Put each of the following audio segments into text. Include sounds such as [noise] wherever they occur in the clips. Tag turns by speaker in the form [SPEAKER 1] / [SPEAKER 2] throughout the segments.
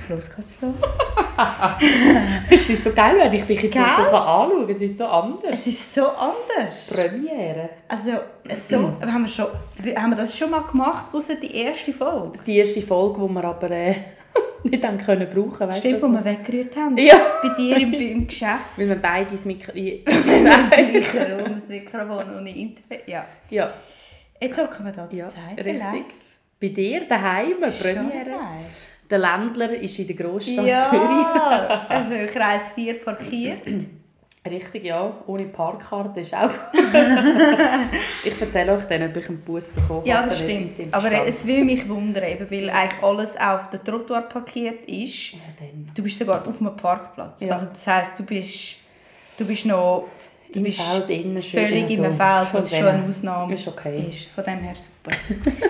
[SPEAKER 1] Fluss geht's los. [laughs]
[SPEAKER 2] es ist so geil, wenn ich dich jetzt so anschaue. Es ist so anders.
[SPEAKER 1] Es ist so anders.
[SPEAKER 2] Premiere.
[SPEAKER 1] Also, so, haben, wir schon, haben wir das schon mal gemacht, außer die erste Folge?
[SPEAKER 2] Die erste Folge, die wir aber äh, [laughs] nicht haben können brauchen weißt
[SPEAKER 1] Stimmt, wo
[SPEAKER 2] das
[SPEAKER 1] wir weggerührt haben.
[SPEAKER 2] Ja.
[SPEAKER 1] Bei dir im, im Geschäft. [laughs]
[SPEAKER 2] Weil wir beide das Mikro...
[SPEAKER 1] Im gleichen Raum, das Mikrofon und Interface. Ja.
[SPEAKER 2] ja,
[SPEAKER 1] Jetzt hocken wir da zu
[SPEAKER 2] ja
[SPEAKER 1] zeigen.
[SPEAKER 2] richtig. Bei dir daheim, Premiere. Der Ländler ist in der Großstadt Zürich.
[SPEAKER 1] Ja, also Kreis 4 parkiert. [clears throat]
[SPEAKER 2] Richtig, ja. Ohne Parkkarte ist auch [laughs] Ich erzähle euch dann, ob ich einen Bus bekommen
[SPEAKER 1] Ja, das stimmt. Aber es will mich wundern, eben, weil eigentlich alles auf der Trottoir parkiert ist.
[SPEAKER 2] Ja.
[SPEAKER 1] Du bist sogar auf einem Parkplatz.
[SPEAKER 2] Ja.
[SPEAKER 1] Also das heisst, du bist, du bist noch du bist
[SPEAKER 2] schön
[SPEAKER 1] völlig im. Feld, was schon eine Ausnahme
[SPEAKER 2] Ist okay.
[SPEAKER 1] ist. Von dem her super.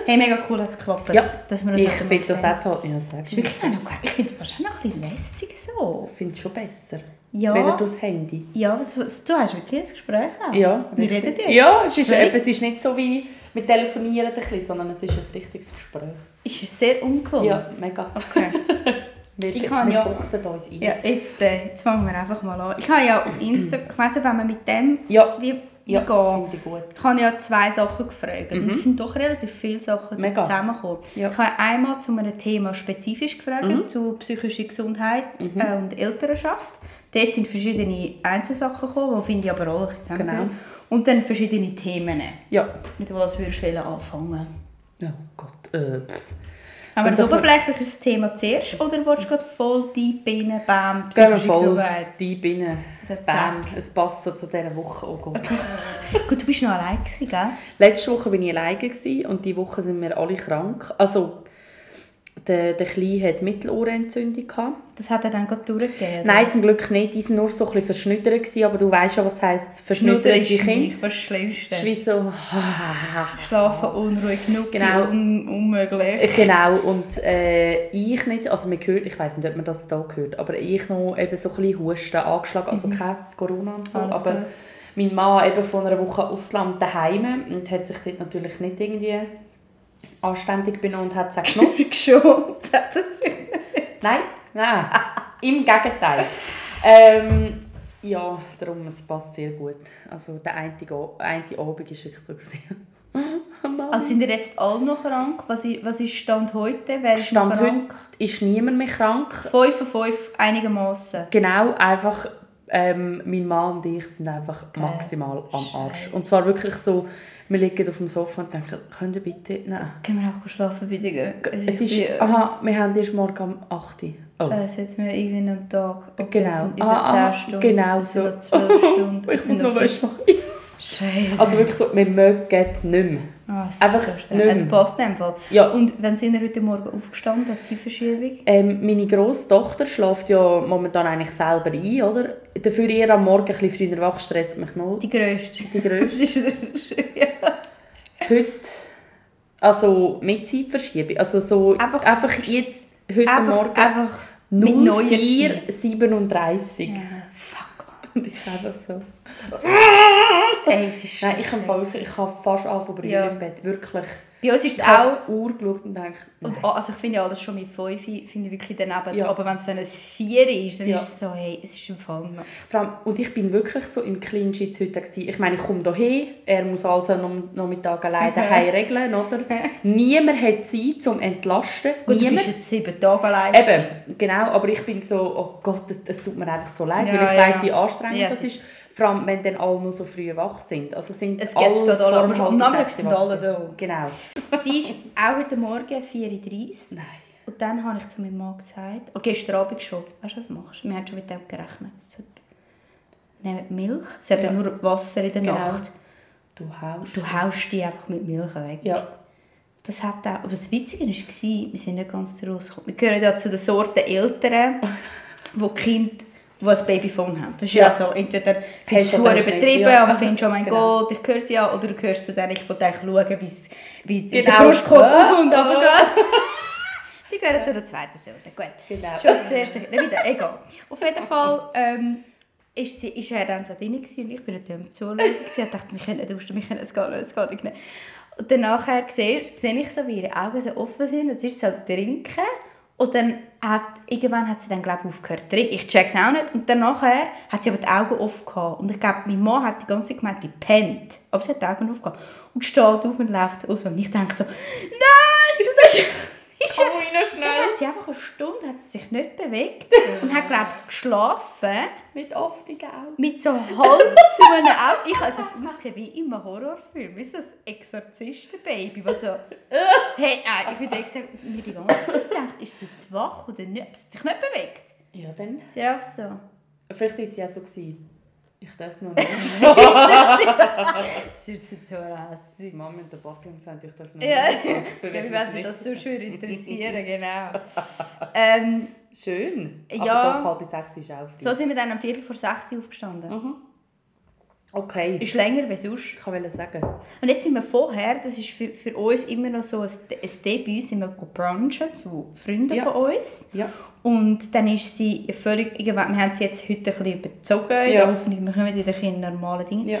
[SPEAKER 1] hey, mega cool hat es geklappt.
[SPEAKER 2] Ja,
[SPEAKER 1] dass wir uns
[SPEAKER 2] Ich
[SPEAKER 1] heute mal
[SPEAKER 2] finde das auch toll. Ja, sag
[SPEAKER 1] Das ist wirklich noch geil. Ich finde es fast auch noch ein bisschen lässig so.
[SPEAKER 2] Ich finde es schon besser.
[SPEAKER 1] Ja.
[SPEAKER 2] Wenn du das Handy.
[SPEAKER 1] Ja, du, du hast wirklich ein Gespräch auch.
[SPEAKER 2] Ja,
[SPEAKER 1] Wir reden jetzt.
[SPEAKER 2] Ja, es ist, eben, es ist nicht so wie mit Telefonieren, ein bisschen, sondern es ist ein richtiges Gespräch.
[SPEAKER 1] Ist sehr ungewohnt.
[SPEAKER 2] Ja, mega.
[SPEAKER 1] Okay. [laughs]
[SPEAKER 2] Wir,
[SPEAKER 1] Ich kann
[SPEAKER 2] wir
[SPEAKER 1] ja-
[SPEAKER 2] fuchsen uns ein.
[SPEAKER 1] Ja, jetzt, äh, jetzt fangen wir einfach mal an. Ich habe ja auf Insta, ich weiss nicht, wenn man mit dem
[SPEAKER 2] Ja,
[SPEAKER 1] wie, wie
[SPEAKER 2] ja
[SPEAKER 1] gehen.
[SPEAKER 2] finde ich gut.
[SPEAKER 1] Ich habe ja zwei Sachen gefragt und es sind doch relativ viele Sachen
[SPEAKER 2] Mega.
[SPEAKER 1] zusammengekommen.
[SPEAKER 2] Ja.
[SPEAKER 1] Ich habe einmal zu einem Thema spezifisch gefragt, zu psychischer Gesundheit äh, und Elternschaft. Dort sind verschiedene Einzelsachen gekommen, die finde ich aber auch bisschen zusammengehören. Und dann verschiedene Themen.
[SPEAKER 2] Ja.
[SPEAKER 1] Mit was würdest du anfangen?
[SPEAKER 2] Oh Gott. Äh, pff.
[SPEAKER 1] Haben wir
[SPEAKER 2] doch-
[SPEAKER 1] oberflächliches Thema zuerst oder willst du gerade voll deep rein, bam, psychische
[SPEAKER 2] voll
[SPEAKER 1] Gesundheit? Der
[SPEAKER 2] Bam. Es passt so zu dieser Woche. Oh Gott. [laughs]
[SPEAKER 1] Gut, du bist noch allein gewesen, gell?
[SPEAKER 2] Letzte Woche war ich alleine gewesen und diese Woche sind wir alle krank. Also, der, der Kleine hatte Mittelohrentzündung. Gehabt.
[SPEAKER 1] Das hat er dann gerade durchgegeben? oder?
[SPEAKER 2] Nein, zum Glück nicht. Die waren nur so ein bisschen verschnüttert. Gewesen, aber du weißt ja, was heisst verschnütterte
[SPEAKER 1] ist
[SPEAKER 2] Kinder.
[SPEAKER 1] das Schlimmste.
[SPEAKER 2] Es ist wie so... [laughs]
[SPEAKER 1] Schlafen unruhig, genug,
[SPEAKER 2] Genau.
[SPEAKER 1] un unmöglich.
[SPEAKER 2] Genau, und äh, ich nicht, also man hört, ich weiß nicht, ob man das hier hört, aber ich noch eben so ein bisschen Husten angeschlagen, also kein Corona und so,
[SPEAKER 1] Mhm. Alles
[SPEAKER 2] aber
[SPEAKER 1] gut.
[SPEAKER 2] mein Mann eben von einer Woche Ausland daheim und hat sich dort natürlich nicht irgendwie anständig benommen und hat [laughs] es auch genutzt.
[SPEAKER 1] Geschont hat es.
[SPEAKER 2] nein, nein, im Gegenteil. Ähm, ja, darum, es passt sehr gut. Also der eine, eine Abend war wirklich so.
[SPEAKER 1] Also [laughs] sind ihr jetzt alle noch krank? Was ist, was ist Stand heute? Wer ist
[SPEAKER 2] Stand heute ist niemand mehr krank.
[SPEAKER 1] 5 von 5 einigermaßen.
[SPEAKER 2] Genau, einfach ähm, mein Mann und ich sind einfach maximal am Arsch. Und zwar wirklich so, wir liegen auf dem Sofa und denken, könnt ihr bitte... Nein.
[SPEAKER 1] Können wir auch schlafen, bitte? gehen?
[SPEAKER 2] Es ist,
[SPEAKER 1] wie-
[SPEAKER 2] aha, wir haben erst morgen am 8 Uhr. Oh.
[SPEAKER 1] Äh, Es hat mir irgendwie am Tag.
[SPEAKER 2] Genau.
[SPEAKER 1] Es sind über
[SPEAKER 2] Ah,
[SPEAKER 1] 10
[SPEAKER 2] ah,
[SPEAKER 1] Stunden.
[SPEAKER 2] genau
[SPEAKER 1] es
[SPEAKER 2] so.
[SPEAKER 1] noch 12 [laughs] Stunden.
[SPEAKER 2] Ich
[SPEAKER 1] Es
[SPEAKER 2] muss
[SPEAKER 1] noch 15.
[SPEAKER 2] was
[SPEAKER 1] Scheiße.
[SPEAKER 2] Also wirklich so, wir mögen nicht mehr.
[SPEAKER 1] Ah, es ist
[SPEAKER 2] einfach
[SPEAKER 1] so
[SPEAKER 2] nicht
[SPEAKER 1] Es
[SPEAKER 2] mehr.
[SPEAKER 1] passt in dem Fall.
[SPEAKER 2] Ja.
[SPEAKER 1] Und wenn sind ihr heute Morgen aufgestanden, hat Zeitverschiebung?
[SPEAKER 2] Ähm, meine grosse Tochter schläft ja momentan eigentlich selber ein, oder? Dafür ihr am Morgen ein bisschen früher wach, stresst mich noch.
[SPEAKER 1] Die grösste.
[SPEAKER 2] Die. [laughs]
[SPEAKER 1] Das ist ja.
[SPEAKER 2] Heute, also mit Zeitverschiebung, also so
[SPEAKER 1] Einfach-
[SPEAKER 2] einfach, jetzt, heute
[SPEAKER 1] Einfach,
[SPEAKER 2] Morgen
[SPEAKER 1] einfach mit neuer Zeit.
[SPEAKER 2] 0437
[SPEAKER 1] Ja, fuck.
[SPEAKER 2] und ich einfach so... [laughs]
[SPEAKER 1] Ey, es ist
[SPEAKER 2] Nein, ich kann wirklich, ich kann fast anfangen zu
[SPEAKER 1] Ja.
[SPEAKER 2] im Bett, wirklich.
[SPEAKER 1] Bei uns ist es auch...
[SPEAKER 2] Uhr geschaut und denke.
[SPEAKER 1] Und, also ich finde ja alles schon mit 5 finde ich wirklich daneben.
[SPEAKER 2] Ja.
[SPEAKER 1] Aber wenn es dann ein 4 ist, dann
[SPEAKER 2] Ja.
[SPEAKER 1] ist es so, hey, es ist im Fall.
[SPEAKER 2] Vor allem, und ich bin wirklich so im Clinch heute gewesen. Ich meine, ich komme hierher, er muss also am Nachmittag alleine daheim [laughs] regeln, oder? Niemand hat Zeit zum Entlasten.
[SPEAKER 1] Gut, du
[SPEAKER 2] Niemand.
[SPEAKER 1] bist jetzt sieben Tage allein.
[SPEAKER 2] Eben, genau, aber ich bin so, oh Gott, es, tut mir einfach so leid,
[SPEAKER 1] Ja,
[SPEAKER 2] weil ich weiss, wie anstrengend das ist. Vor allem, wenn dann alle noch so früh wach sind. Also sind
[SPEAKER 1] Es
[SPEAKER 2] alle
[SPEAKER 1] gerade alle, aber am Nachmittag sind alle so.
[SPEAKER 2] Genau. [laughs]
[SPEAKER 1] Sie ist auch heute Morgen 4.30 Uhr.
[SPEAKER 2] Nein.
[SPEAKER 1] Und dann habe ich zu meinem Mann gesagt, oh, gestern Abend schon, weißt du, was machst du? Wir haben schon mit dem gerechnet. Sie Nehmt Milch. Sie hat ja
[SPEAKER 2] Ja.
[SPEAKER 1] nur Wasser in der
[SPEAKER 2] Genau.
[SPEAKER 1] Nacht.
[SPEAKER 2] Du haust.
[SPEAKER 1] Du haust die einfach mit Milch weg.
[SPEAKER 2] Ja.
[SPEAKER 1] Das hat auch, aber das Witzige war, wir sind nicht ganz rausgekommen. Wir gehören ja zu den Sorten Eltern, [laughs] wo die Kinder die ein Babyphone haben. Das ist ja,
[SPEAKER 2] Ja.
[SPEAKER 1] so, entweder findest du es übertrieben?
[SPEAKER 2] Ja.
[SPEAKER 1] und findest, oh mein
[SPEAKER 2] Genau.
[SPEAKER 1] Gott, ich höre sie ja, oder du gehörst zu denen, ich wollte eigentlich schauen, wie's- wie der
[SPEAKER 2] Genau.
[SPEAKER 1] Brustkorb auf und runter geht. [laughs] Wir gehören zu der zweiten Sorte. Gut.
[SPEAKER 2] Genau.
[SPEAKER 1] Schon das erste. Nicht wieder, egal. Auf jeden Fall ähm, ist, sie, ist er dann so drin gewesen und ich bin Zuschauen. gewesen. Ich dachte, wir können nicht wir können es gar nicht, es geht nicht. Und dann nachher sehe, sehe ich so, wie ihre Augen so offen sind und sie ist so trinken Und dann hat, irgendwann hat sie dann, glaube ich, aufgehört. Ich check's auch nicht. Und dann nachher hat sie aber die Augen offen. Und ich glaube, meine Mann hat die ganze Zeit gemeint, die pennt. Aber sie hat die Augen offen. Und steht auf und läuft raus. Und ich denke so, nein, das ist... Ist
[SPEAKER 2] Komm rein, schnell.
[SPEAKER 1] Dann hat sie einfach eine Stunde hat sie sich nicht bewegt [laughs] und hat, glaube ich, geschlafen
[SPEAKER 2] Mit offenen Augen.
[SPEAKER 1] mit so halb zu einem Auge. Ich also ausgesehen wie in einem Horrorfilm, wie so ein Exorzistenbaby, was so... [laughs] Hey, nein, ich bin gesagt, mir die ganze Zeit gedacht, ist sie jetzt wach oder nicht? Sie sich nicht bewegt.
[SPEAKER 2] Ja, dann.
[SPEAKER 1] Sie ist auch so.
[SPEAKER 2] Vielleicht war sie auch so. Gewesen. Ich darf noch [laughs] nicht. [laughs]
[SPEAKER 1] Sie ist so hässlich.
[SPEAKER 2] Die Mama und der haben gesagt, ich darf noch
[SPEAKER 1] Ja,
[SPEAKER 2] nicht. Ich
[SPEAKER 1] ja
[SPEAKER 2] bewege
[SPEAKER 1] wie wenn sie das so schön interessieren, [laughs] genau. Ähm,
[SPEAKER 2] Schön.
[SPEAKER 1] Ja.
[SPEAKER 2] Aber doch, halb sechs ist auch früh.
[SPEAKER 1] so sind wir dann um Viertel vor sechs aufgestanden.
[SPEAKER 2] Mhm. Okay.
[SPEAKER 1] Ist länger als sonst.
[SPEAKER 2] Ich wollte sagen.
[SPEAKER 1] Und jetzt sind wir vorher, das ist für, für uns immer noch so ein, ein Debüt, sind wir brunchen zu Freunden
[SPEAKER 2] Ja.
[SPEAKER 1] von uns.
[SPEAKER 2] Ja.
[SPEAKER 1] Und dann ist sie völlig, irgendwann, wir haben sie jetzt heute ein bisschen überzogen,
[SPEAKER 2] Ja.
[SPEAKER 1] ja. hoffentlich, wir kommen wieder in normale Dinge.
[SPEAKER 2] Ja.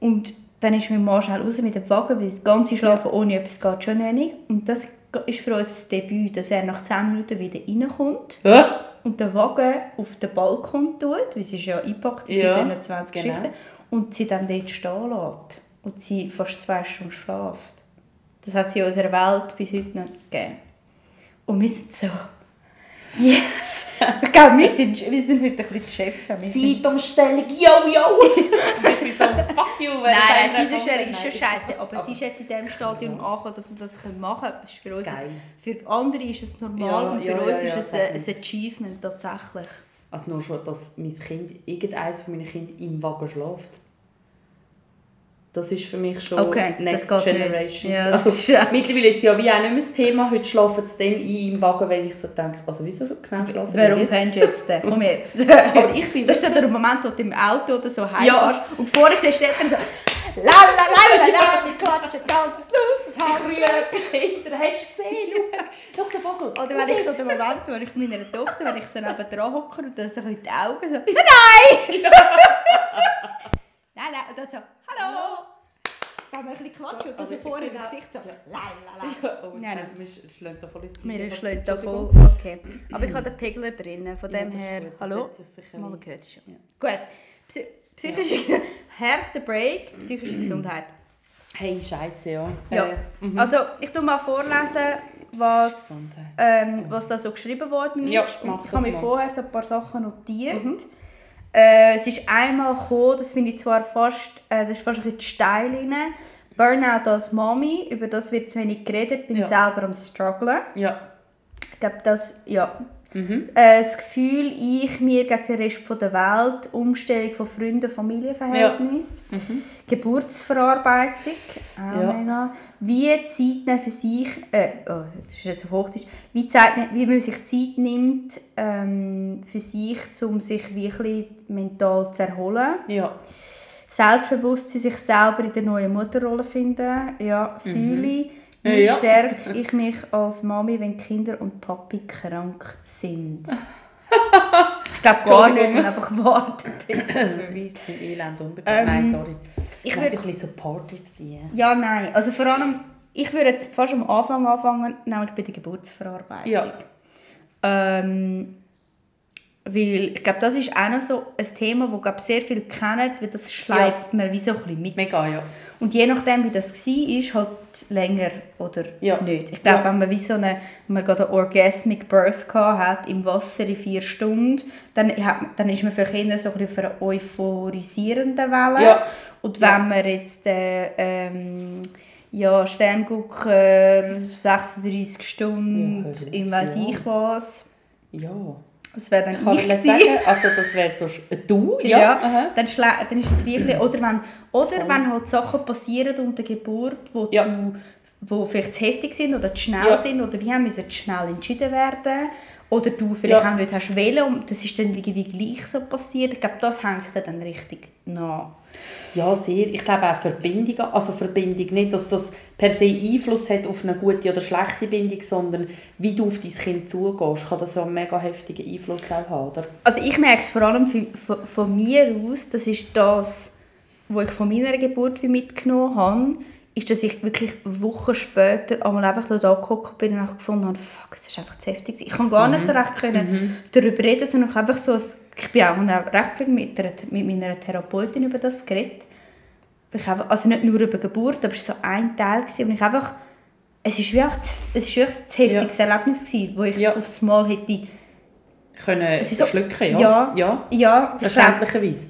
[SPEAKER 1] Und dann ist mein Mann schnell raus mit dem Wagen, weil das ganze Schlafen ohne etwas geht schon nicht. Und das ist für uns ein Debüt, dass er nach 10 Minuten wieder reinkommt
[SPEAKER 2] Ja.
[SPEAKER 1] Und den Wagen auf den Balkon tut, weil sie ist ja eingepackt in
[SPEAKER 2] Ja,
[SPEAKER 1] diesen 20
[SPEAKER 2] genau.
[SPEAKER 1] Geschichten, und sie dann dort stehen lässt und sie fast zwei Stunden schläft. Das hat sie in unserer Welt bis heute nicht gegeben. Und wir sind so, yes! [laughs] Ich glaube, wir sind, wir sind heute ein bisschen die Chefs. Sind-
[SPEAKER 2] Zeitumstellung, yo, yo! [laughs] ich bin so, fuck you, wenn
[SPEAKER 1] Nein,
[SPEAKER 2] es
[SPEAKER 1] Zeitumstellung ist schon scheiße, aber sie ist jetzt in dem Stadium angekommen, dass wir das machen können. Das ist für uns, ein, für andere ist es normal
[SPEAKER 2] Ja,
[SPEAKER 1] und für
[SPEAKER 2] ja,
[SPEAKER 1] uns
[SPEAKER 2] ja,
[SPEAKER 1] ist es ein, ein Achievement tatsächlich.
[SPEAKER 2] Also nur schon, dass mein Kind, irgendeines von meinen Kindern im Wagen schläft. Das ist für mich schon
[SPEAKER 1] Okay,
[SPEAKER 2] Next Generation.
[SPEAKER 1] Ja,
[SPEAKER 2] also, mittlerweile ist es ja wie auch nicht mehr das Thema. Heute schlafen sie dann ein im Wagen, wenn ich so denke, also wieso genau schlafen die
[SPEAKER 1] Warum pennst du jetzt? denn? Komm jetzt. [laughs]
[SPEAKER 2] Aber ich bin
[SPEAKER 1] das ist dann der Moment, wo du im Auto oder so heimfährst
[SPEAKER 2] Ja.
[SPEAKER 1] und vorne siehst du dann so la la la la la, wir klatschen ganz los.
[SPEAKER 2] Ich rühre etwas hinter. Hast du gesehen? Schau, schau den Vogel.
[SPEAKER 1] Oder wenn ich so den Moment, wo ich mit meiner Tochter, wenn ich so neben dran hocke und dann so ein bisschen die Augen so, [laughs] nein, nein! Nein, nein, und dann so, hallo! Wenn wir ein bisschen klatschen und dann so
[SPEAKER 2] Also,
[SPEAKER 1] vorne
[SPEAKER 2] ich
[SPEAKER 1] im Gesicht so, la la la.
[SPEAKER 2] Oh, es
[SPEAKER 1] Nein,
[SPEAKER 2] nein, wir schlagen da voll ins Ziel.
[SPEAKER 1] Mir schlägt da voll, okay. Aber ich habe den Pegler drinnen, von
[SPEAKER 2] Ja,
[SPEAKER 1] dem
[SPEAKER 2] ist
[SPEAKER 1] her,
[SPEAKER 2] gut,
[SPEAKER 1] hallo?
[SPEAKER 2] ein.
[SPEAKER 1] gehört es schon.
[SPEAKER 2] Ja.
[SPEAKER 1] Gut, Psy psychische, harter [laughs] Break, psychische Gesundheit.
[SPEAKER 2] Hey, scheiße, ja.
[SPEAKER 1] Ja.
[SPEAKER 2] Äh, mhm.
[SPEAKER 1] Also ich tu mal vorlesen, was, ähm, was da so geschrieben worden ist.
[SPEAKER 2] Ja,
[SPEAKER 1] ich habe mir
[SPEAKER 2] mal.
[SPEAKER 1] vorher so ein paar Sachen notiert. Äh, es ist einmal gekommen, das finde ich zwar fast, äh, das ist fast ein bisschen steil rein. Burnout als Mami, über das wird zu wenig geredet, bin
[SPEAKER 2] Ja.
[SPEAKER 1] selber am strugglen.
[SPEAKER 2] Ja.
[SPEAKER 1] Ich glaube, das, ja.
[SPEAKER 2] Mhm.
[SPEAKER 1] Äh, das Gefühl, ich mir gegen den Rest von der Welt, Umstellung von Freunden, Familienverhältnis, Geburtsverarbeitung, auch
[SPEAKER 2] Ja.
[SPEAKER 1] mega. Wie Zeit nehmen für sich, äh, oh, das ist jetzt auf Hochdeutsch, wie, Zeit, wie man sich Zeit nimmt ähm, für sich, um sich wirklich mental zu erholen.
[SPEAKER 2] Ja.
[SPEAKER 1] Selbstbewusstsein, sich selber in der neuen Mutterrolle finden, ja, fühle ich. Wie.
[SPEAKER 2] Ja.
[SPEAKER 1] stärke ich mich als Mami, wenn Kinder und Papi krank sind? ich glaube gar nicht und einfach warten, [coughs] bis es ist.
[SPEAKER 2] Im Elend untergegangen.
[SPEAKER 1] Ähm,
[SPEAKER 2] Nein, sorry.
[SPEAKER 1] ich
[SPEAKER 2] Ich
[SPEAKER 1] würd-
[SPEAKER 2] würde ein bisschen supportive sein.
[SPEAKER 1] Ja, nein. Also vor allem, ich würde jetzt fast am Anfang anfangen, nämlich bei der Geburtsverarbeitung.
[SPEAKER 2] Ja.
[SPEAKER 1] Ähm, weil ich glaube, das ist auch noch so ein Thema, das sehr viele kennen, weil das schleift man wie so ein bisschen mit.
[SPEAKER 2] Mega, ja.
[SPEAKER 1] Und je nachdem, wie das war, halt länger oder
[SPEAKER 2] Ja.
[SPEAKER 1] nicht. Ich glaube,
[SPEAKER 2] Ja.
[SPEAKER 1] wenn man wie so eine, wenn man gerade eine Orgasmic Birth hat, im Wasser in vier Stunden, dann, hat, dann ist man für Kinder so ein auf einer euphorisierenden Welle.
[SPEAKER 2] Ja.
[SPEAKER 1] Und wenn
[SPEAKER 2] Ja.
[SPEAKER 1] man jetzt äh, ähm, ja, Sterngucker, 36
[SPEAKER 2] Ja,
[SPEAKER 1] Stunden,
[SPEAKER 2] hör auf,
[SPEAKER 1] ich weiß
[SPEAKER 2] ja.
[SPEAKER 1] ich was,
[SPEAKER 2] Ja.
[SPEAKER 1] Das wäre dann
[SPEAKER 2] Ich kann
[SPEAKER 1] ich
[SPEAKER 2] sagen, also das wäre so sch- du, ja.
[SPEAKER 1] Ja, dann, dann ist es wirklich, [clears throat] oder wenn, oder
[SPEAKER 2] Voll.
[SPEAKER 1] wenn halt Sachen passieren unter der Geburt, wo,
[SPEAKER 2] Ja.
[SPEAKER 1] du, wo vielleicht zu heftig sind oder zu schnell
[SPEAKER 2] Ja.
[SPEAKER 1] sind oder wie haben müssen zu schnell entschieden werden oder du vielleicht
[SPEAKER 2] Ja.
[SPEAKER 1] auch nicht hast wollen und das ist dann irgendwie gleich so passiert. Ich glaube, das hängt dann richtig nach.
[SPEAKER 2] Ja, sehr. Ich glaube auch Verbindungen. Also Verbindung nicht, dass das per se Einfluss hat auf eine gute oder schlechte Bindung, sondern wie du auf dein Kind zugehst, kann das ja einen mega heftigen Einfluss auch haben. Oder?
[SPEAKER 1] Also ich merke es vor allem von, von, von mir aus, das ist das, was ich von meiner Geburt wie mitgenommen habe. Ist, dass ich wirklich Wochen später einmal einfach da gehockt bin und gefunden habe, fuck, das ist einfach zu heftig. Ich kann gar nicht so recht können darüber reden, sondern ich einfach so, ich bin auch recht viel mit, einer, mit meiner Therapeutin über das geredet. Ich einfach, also nicht nur über Geburt, aber es war so ein Teil, gewesen, und ich einfach, es ist ist wirklich ein zu heftiges Erlebnis gewesen, wo ich
[SPEAKER 2] Ja.
[SPEAKER 1] aufs Mal hätte,
[SPEAKER 2] Können
[SPEAKER 1] Es ist so-
[SPEAKER 2] schlucken, ja.
[SPEAKER 1] ja,
[SPEAKER 2] ja.
[SPEAKER 1] ja,
[SPEAKER 2] Verständlicherweise.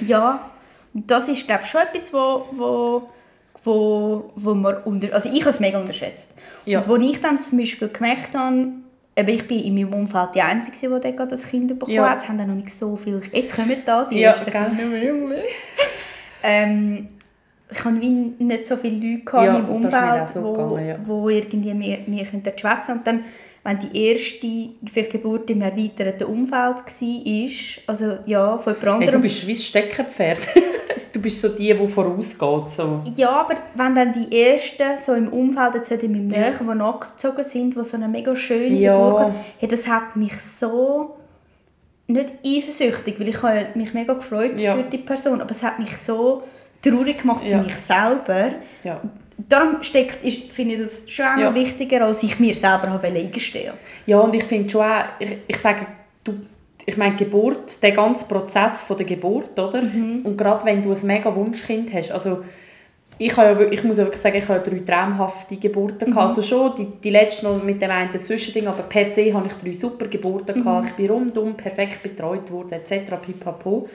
[SPEAKER 1] ja, und das ist glaube ich schon etwas, wo, wo, wo, wo man unter, also ich habe es mega unterschätzt.
[SPEAKER 2] Ja.
[SPEAKER 1] Und wo ich dann zum Beispiel gemerkt habe, eben ich bin in meinem Umfeld die Einzige, die gerade das Kind bekommen
[SPEAKER 2] Ja.
[SPEAKER 1] hat. Es haben dann noch nicht so viele. Jetzt kommen da die
[SPEAKER 2] Ja,
[SPEAKER 1] ersten
[SPEAKER 2] gell. [laughs]
[SPEAKER 1] ähm, ich wie nicht so viele Leute
[SPEAKER 2] Ja, mir
[SPEAKER 1] Umfeld,
[SPEAKER 2] so
[SPEAKER 1] wo,
[SPEAKER 2] gegangen, ja.
[SPEAKER 1] irgendwie mir, mir schwätzen Und dann, wenn die erste vielleicht Geburt im erweiterten Umfeld war, also ja, von jemand
[SPEAKER 2] Hey, du bist wie ein Steckenpferd. [laughs] du bist so die, die vorausgeht. So.
[SPEAKER 1] Ja, aber wenn dann die ersten so im Umfeld, jetzt in meinem Nähe, die nachgezogen sind, die so eine mega schöne
[SPEAKER 2] Ja.
[SPEAKER 1] Geburt hatten, hey, das hat mich so nicht eifersüchtig, weil ich habe ja mich mega gefreut
[SPEAKER 2] Ja.
[SPEAKER 1] für die Person, aber es hat mich so traurig gemacht
[SPEAKER 2] Ja.
[SPEAKER 1] für mich selber.
[SPEAKER 2] Ja.
[SPEAKER 1] Darum steckt, ist, finde ich das schon auch
[SPEAKER 2] Ja.
[SPEAKER 1] wichtiger, als ich mir selber habe eingestehen
[SPEAKER 2] ja, und ich finde schon auch, ich, ich sage, du, ich meine, Geburt, der ganze Prozess von der Geburt, oder?
[SPEAKER 1] Mhm.
[SPEAKER 2] Und gerade wenn du ein mega Wunschkind hast, also ich, habe ja, ich muss ja wirklich sagen, ich habe drei traumhafte Geburten
[SPEAKER 1] Mhm.
[SPEAKER 2] Also schon die, die letzte noch mit dem einen Zwischending, aber per se habe ich drei super Geburten
[SPEAKER 1] Mhm.
[SPEAKER 2] gehabt. Ich bin rundum perfekt betreut worden, etc. Pipapo.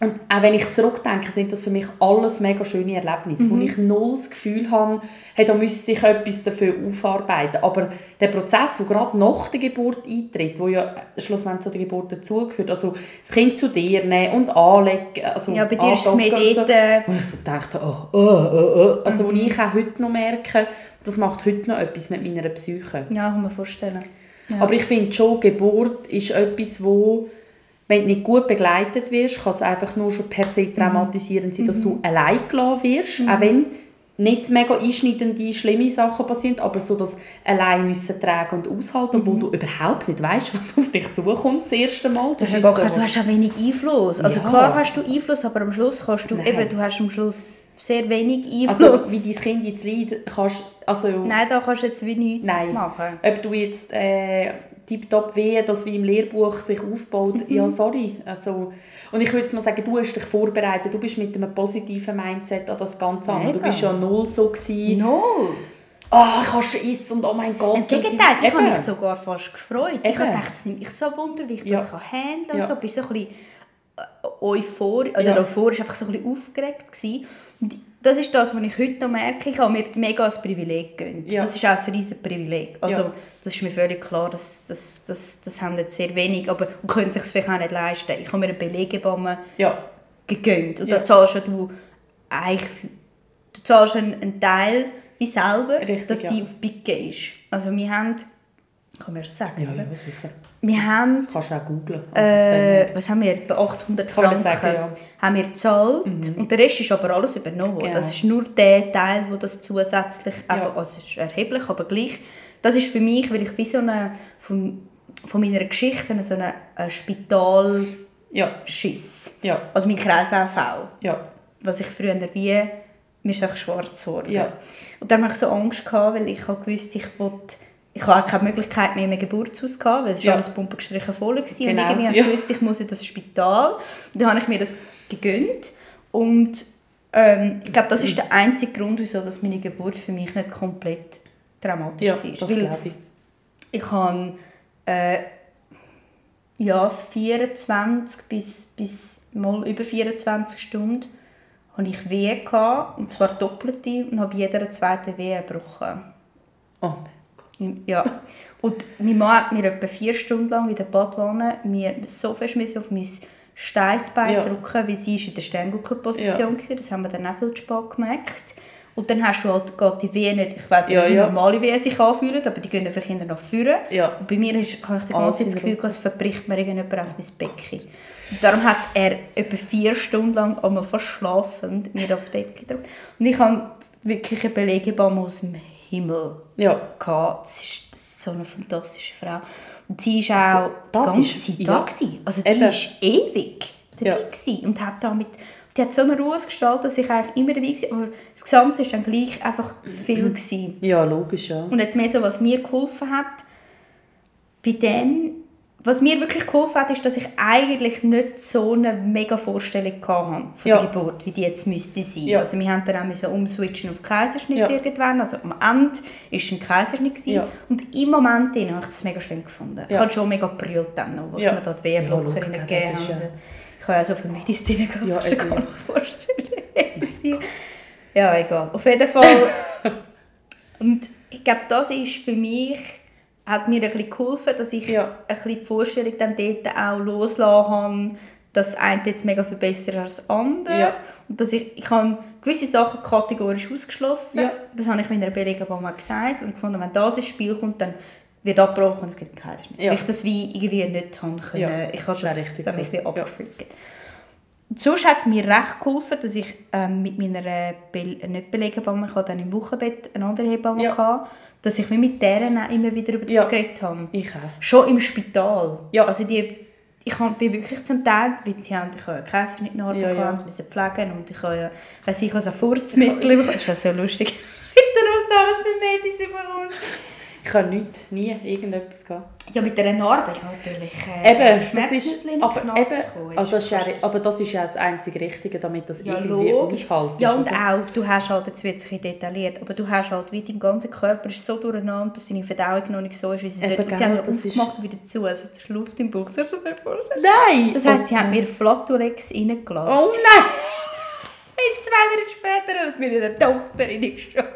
[SPEAKER 2] Und auch wenn ich zurückdenke, sind das für mich alles mega schöne Erlebnisse, wo ich null das Gefühl habe, hey, da müsste ich etwas dafür aufarbeiten. Aber der Prozess, der gerade nach der Geburt eintritt, wo ja schlussendlich zu der Geburt dazugehört, also das Kind zu dir nehmen und anlegen, also
[SPEAKER 1] Ja, bei dir ist es mehr
[SPEAKER 2] so,
[SPEAKER 1] äh,
[SPEAKER 2] wo ich so dachte, oh, oh, oh, oh. Also wo ich auch heute noch merke, das macht heute noch etwas mit meiner Psyche.
[SPEAKER 1] Ja, kann man vorstellen. Ja.
[SPEAKER 2] Aber ich finde schon, Geburt ist etwas, wo, wenn du nicht gut begleitet wirst, kann es einfach nur schon per se traumatisierend sein, dass du allein gelassen wirst, auch wenn nicht mega einschneidende, schlimme Sachen passieren, aber so das allein müssen tragen und aushalten, obwohl du überhaupt nicht weißt, was auf dich zukommt das erste Mal.
[SPEAKER 1] Du hast, ja gar
[SPEAKER 2] so-
[SPEAKER 1] du hast auch wenig Einfluss. Also
[SPEAKER 2] Ja.
[SPEAKER 1] klar hast du Einfluss, aber am Schluss kannst du
[SPEAKER 2] Nein.
[SPEAKER 1] eben, du hast am Schluss sehr wenig Einfluss.
[SPEAKER 2] also wie dein Kind jetzt leidet, kannst also
[SPEAKER 1] Nein, da kannst du jetzt wie nichts
[SPEAKER 2] Nein.
[SPEAKER 1] machen.
[SPEAKER 2] ob du jetzt äh, tiptop wehe, das wie im Lehrbuch sich aufbaut,
[SPEAKER 1] Mhm.
[SPEAKER 2] ja, sorry. Also, und ich würde mal sagen, du hast dich vorbereitet, du bist mit einem positiven Mindset an das Ganze an. Du bist ja null so gewesen,
[SPEAKER 1] Null.
[SPEAKER 2] ah, ich habe Schiss und oh mein Gott.
[SPEAKER 1] Im Gegenteil, ich
[SPEAKER 2] Eben.
[SPEAKER 1] habe mich sogar fast gefreut. Ich
[SPEAKER 2] Eben.
[SPEAKER 1] habe gedacht, es nimmt mich so Wunder, wie ich
[SPEAKER 2] Ja.
[SPEAKER 1] das kann handeln
[SPEAKER 2] Ja.
[SPEAKER 1] kann. So. Ich war so ein bisschen äh, euphorisch, oder
[SPEAKER 2] Ja.
[SPEAKER 1] euphorisch, einfach so ein bisschen aufgeregt. Gewesen. Und das ist das, was ich heute noch merke. Ich habe mir mega ein Privileg gegönnt.
[SPEAKER 2] Ja.
[SPEAKER 1] Das ist auch ein riesiges Privileg. Also. Das ist mir völlig klar, das, das, das, das haben jetzt sehr wenig, aber und können sich vielleicht auch nicht leisten. Ich habe mir eine Belegebamme
[SPEAKER 2] Ja,
[SPEAKER 1] gegönnt. Und
[SPEAKER 2] Ja.
[SPEAKER 1] da zahlst du eigentlich, du zahlst einen, einen Teil wie selber,
[SPEAKER 2] Richtig,
[SPEAKER 1] dass
[SPEAKER 2] ja.
[SPEAKER 1] sie auf Picke ist. Also wir haben, kann man erst sagen,
[SPEAKER 2] ja, ja, sicher.
[SPEAKER 1] Wir haben,
[SPEAKER 2] Das kannst du auch googlen. Also
[SPEAKER 1] äh, was haben wir, etwa 800
[SPEAKER 2] Kann man
[SPEAKER 1] Franken
[SPEAKER 2] sagen, ja. Mhm.
[SPEAKER 1] haben wir gezahlt und der Rest ist aber alles übernommen.
[SPEAKER 2] Genau.
[SPEAKER 1] Das ist nur der Teil, wo das zusätzlich, einfach,
[SPEAKER 2] Ja.
[SPEAKER 1] also es ist erheblich, aber gleich, das ist für mich, weil ich wie so eine, von, von meiner Geschichte so eine, eine Spitalschiss,
[SPEAKER 2] ja, ja,
[SPEAKER 1] also mein Kreislauf auch
[SPEAKER 2] ja,
[SPEAKER 1] was ich früher wie mir ist einfach schwarz geworden.
[SPEAKER 2] Ja.
[SPEAKER 1] Und dann hatte ich so Angst, gehabt, weil ich habe gewusst, ich wollte ich habe auch keine Möglichkeit mehr in einem Geburtshaus gehabt, weil es
[SPEAKER 2] Ja.
[SPEAKER 1] alles pumpengestrichen voll war.
[SPEAKER 2] Genau,
[SPEAKER 1] Und irgendwie habe ich gewusst, ich muss in das Spital. Und dann habe ich mir das gegönnt. Und ähm, ich glaube, das ist der einzige Grund, wieso dass meine Geburt für mich nicht komplett dramatisch
[SPEAKER 2] ja,
[SPEAKER 1] war.
[SPEAKER 2] das glaube ich.
[SPEAKER 1] ich habe äh, ja, 24 bis, bis mal über 24 Stunden hatte ich Wehen gehabt, und zwar doppelte und habe jeder zweite Wehe gebrochen.
[SPEAKER 2] Oh,
[SPEAKER 1] Ja. Und mein Mann hat mir etwa vier Stunden lang in der Badwanne mir so fest auf mein Steißbein
[SPEAKER 2] Ja.
[SPEAKER 1] drücken, weil sie in der Sternguckenposition war. Das haben wir dann auch viel zu spät gemerkt. Und dann hast du halt geht die Wehen nicht, ich weiss nicht,
[SPEAKER 2] Ja,
[SPEAKER 1] wie
[SPEAKER 2] ja.
[SPEAKER 1] normale Wehen sich anfühlen, aber die gehen einfach hinten nach vorne.
[SPEAKER 2] Ja.
[SPEAKER 1] Und bei mir ist, habe ich die ganze Zeit das Gefühl, es verbricht mir irgendjemand mein Becken. Und darum hat er etwa vier Stunden lang, einmal fast schlafend, mir aufs Becken gedrückt. Und ich habe wirklich eine Belegebaum aus dem Himmel
[SPEAKER 2] ja.
[SPEAKER 1] gehabt. Das ist, ist so eine fantastische Frau. Und sie war auch
[SPEAKER 2] das
[SPEAKER 1] die ganze
[SPEAKER 2] ist-
[SPEAKER 1] Zeit
[SPEAKER 2] ja.
[SPEAKER 1] da. Gewesen. Also die
[SPEAKER 2] Eben.
[SPEAKER 1] war ewig dabei
[SPEAKER 2] Ja.
[SPEAKER 1] gewesen und hat da mit die hat so eine Ruhe gestaltet, dass ich eigentlich immer dabei war, aber das Gesamte war dann gleich einfach viel. Gewesen.
[SPEAKER 2] Ja, logisch, ja.
[SPEAKER 1] Und jetzt mehr so, was mir geholfen hat, bei dem, was mir wirklich geholfen hat, ist, dass ich eigentlich nicht so eine mega Vorstellung hatte von
[SPEAKER 2] Ja.
[SPEAKER 1] der Geburt, wie die jetzt müsste sein.
[SPEAKER 2] Ja.
[SPEAKER 1] Also wir haben dann auch müssen umswitchen auf Kaiserschnitt
[SPEAKER 2] Ja.
[SPEAKER 1] irgendwann. Also am Ende war es ein Kaiserschnitt. gewesen.
[SPEAKER 2] Ja.
[SPEAKER 1] Und im Moment habe ich das mega schlimm gefunden. Ich habe schon mega gebrüllt dann noch, was
[SPEAKER 2] Ja.
[SPEAKER 1] mir da die
[SPEAKER 2] Ja,
[SPEAKER 1] gegeben haben. Ich habe ja so viel Medizin gehabt,
[SPEAKER 2] Ja,
[SPEAKER 1] das kannst du gar nicht vorstellen. ja, egal. Auf jeden Fall. [laughs] Und ich glaube, das ist für mich, hat mir ein bisschen geholfen, dass ich
[SPEAKER 2] Ja.
[SPEAKER 1] ein bisschen die Vorstellung dann dort auch loslassen habe, dass das eine jetzt mega viel besser ist als das andere.
[SPEAKER 2] Ja.
[SPEAKER 1] Und dass ich, ich habe gewisse Sachen kategorisch ausgeschlossen.
[SPEAKER 2] Ja.
[SPEAKER 1] Das habe ich meiner Belegerin auch gesagt. Und ich fand, wenn das ins Spiel kommt, dann wird abgebrochen und es gibt keinen Kaiserschnitt.
[SPEAKER 2] Ja.
[SPEAKER 1] Weil ich das wie irgendwie nicht haben können.
[SPEAKER 2] Ja,
[SPEAKER 1] Ich habe das
[SPEAKER 2] richtig
[SPEAKER 1] dann
[SPEAKER 2] so.
[SPEAKER 1] irgendwie
[SPEAKER 2] Ja.
[SPEAKER 1] abgefragt. Und Sonst hat es mir recht geholfen, dass ich ähm, mit meiner Be nicht Belegehebamme, ich hatte dann im Wochenbett eine andere Hebamme,
[SPEAKER 2] Ja.
[SPEAKER 1] gehabt, dass ich mich mit deren auch immer wieder über das
[SPEAKER 2] Ja.
[SPEAKER 1] geredet habe.
[SPEAKER 2] Ich auch.
[SPEAKER 1] Schon im Spital.
[SPEAKER 2] Ja.
[SPEAKER 1] Also die, ich bin wirklich zum Teil, weil sie haben, ich habe ja Kaiserschnitt nachher
[SPEAKER 2] Ja,
[SPEAKER 1] bekommen,
[SPEAKER 2] ja.
[SPEAKER 1] sie müssen pflegen und ich habe ja, weiss ich, also Furzmittel bekommen. [laughs] Das ist ja so lustig. [laughs] Was du alles mit Medizin bekommst.
[SPEAKER 2] Ich kann nicht, nie irgendetwas gehen.
[SPEAKER 1] Ja, mit dieser Narbe, natürlich äh,
[SPEAKER 2] Eben, das ist, aber, eben,
[SPEAKER 1] bekommen.
[SPEAKER 2] also das ist ja, aber das ist ja das einzige Richtige, damit das
[SPEAKER 1] Ja,
[SPEAKER 2] irgendwie
[SPEAKER 1] logisch.
[SPEAKER 2] aushaltest.
[SPEAKER 1] Ja, und
[SPEAKER 2] oder?
[SPEAKER 1] auch, du hast halt, jetzt wird es detailliert, aber du hast halt, wie dein ganzer Körper ist so durcheinander, dass seine Verdauung noch nicht so ist, wie sie
[SPEAKER 2] Eben,
[SPEAKER 1] sollte. Und sie haben
[SPEAKER 2] das ist-
[SPEAKER 1] aufgemacht und wieder zu, also es ist Luft im Bauch, sollst du dir vorstellen?
[SPEAKER 2] Nein!
[SPEAKER 1] Das heisst, sie
[SPEAKER 2] oh,
[SPEAKER 1] haben mir Flatulex reingelassen.
[SPEAKER 2] Oh nein! [laughs]
[SPEAKER 1] Zwei Monate später hat es mir in der Tochter reingeschoben.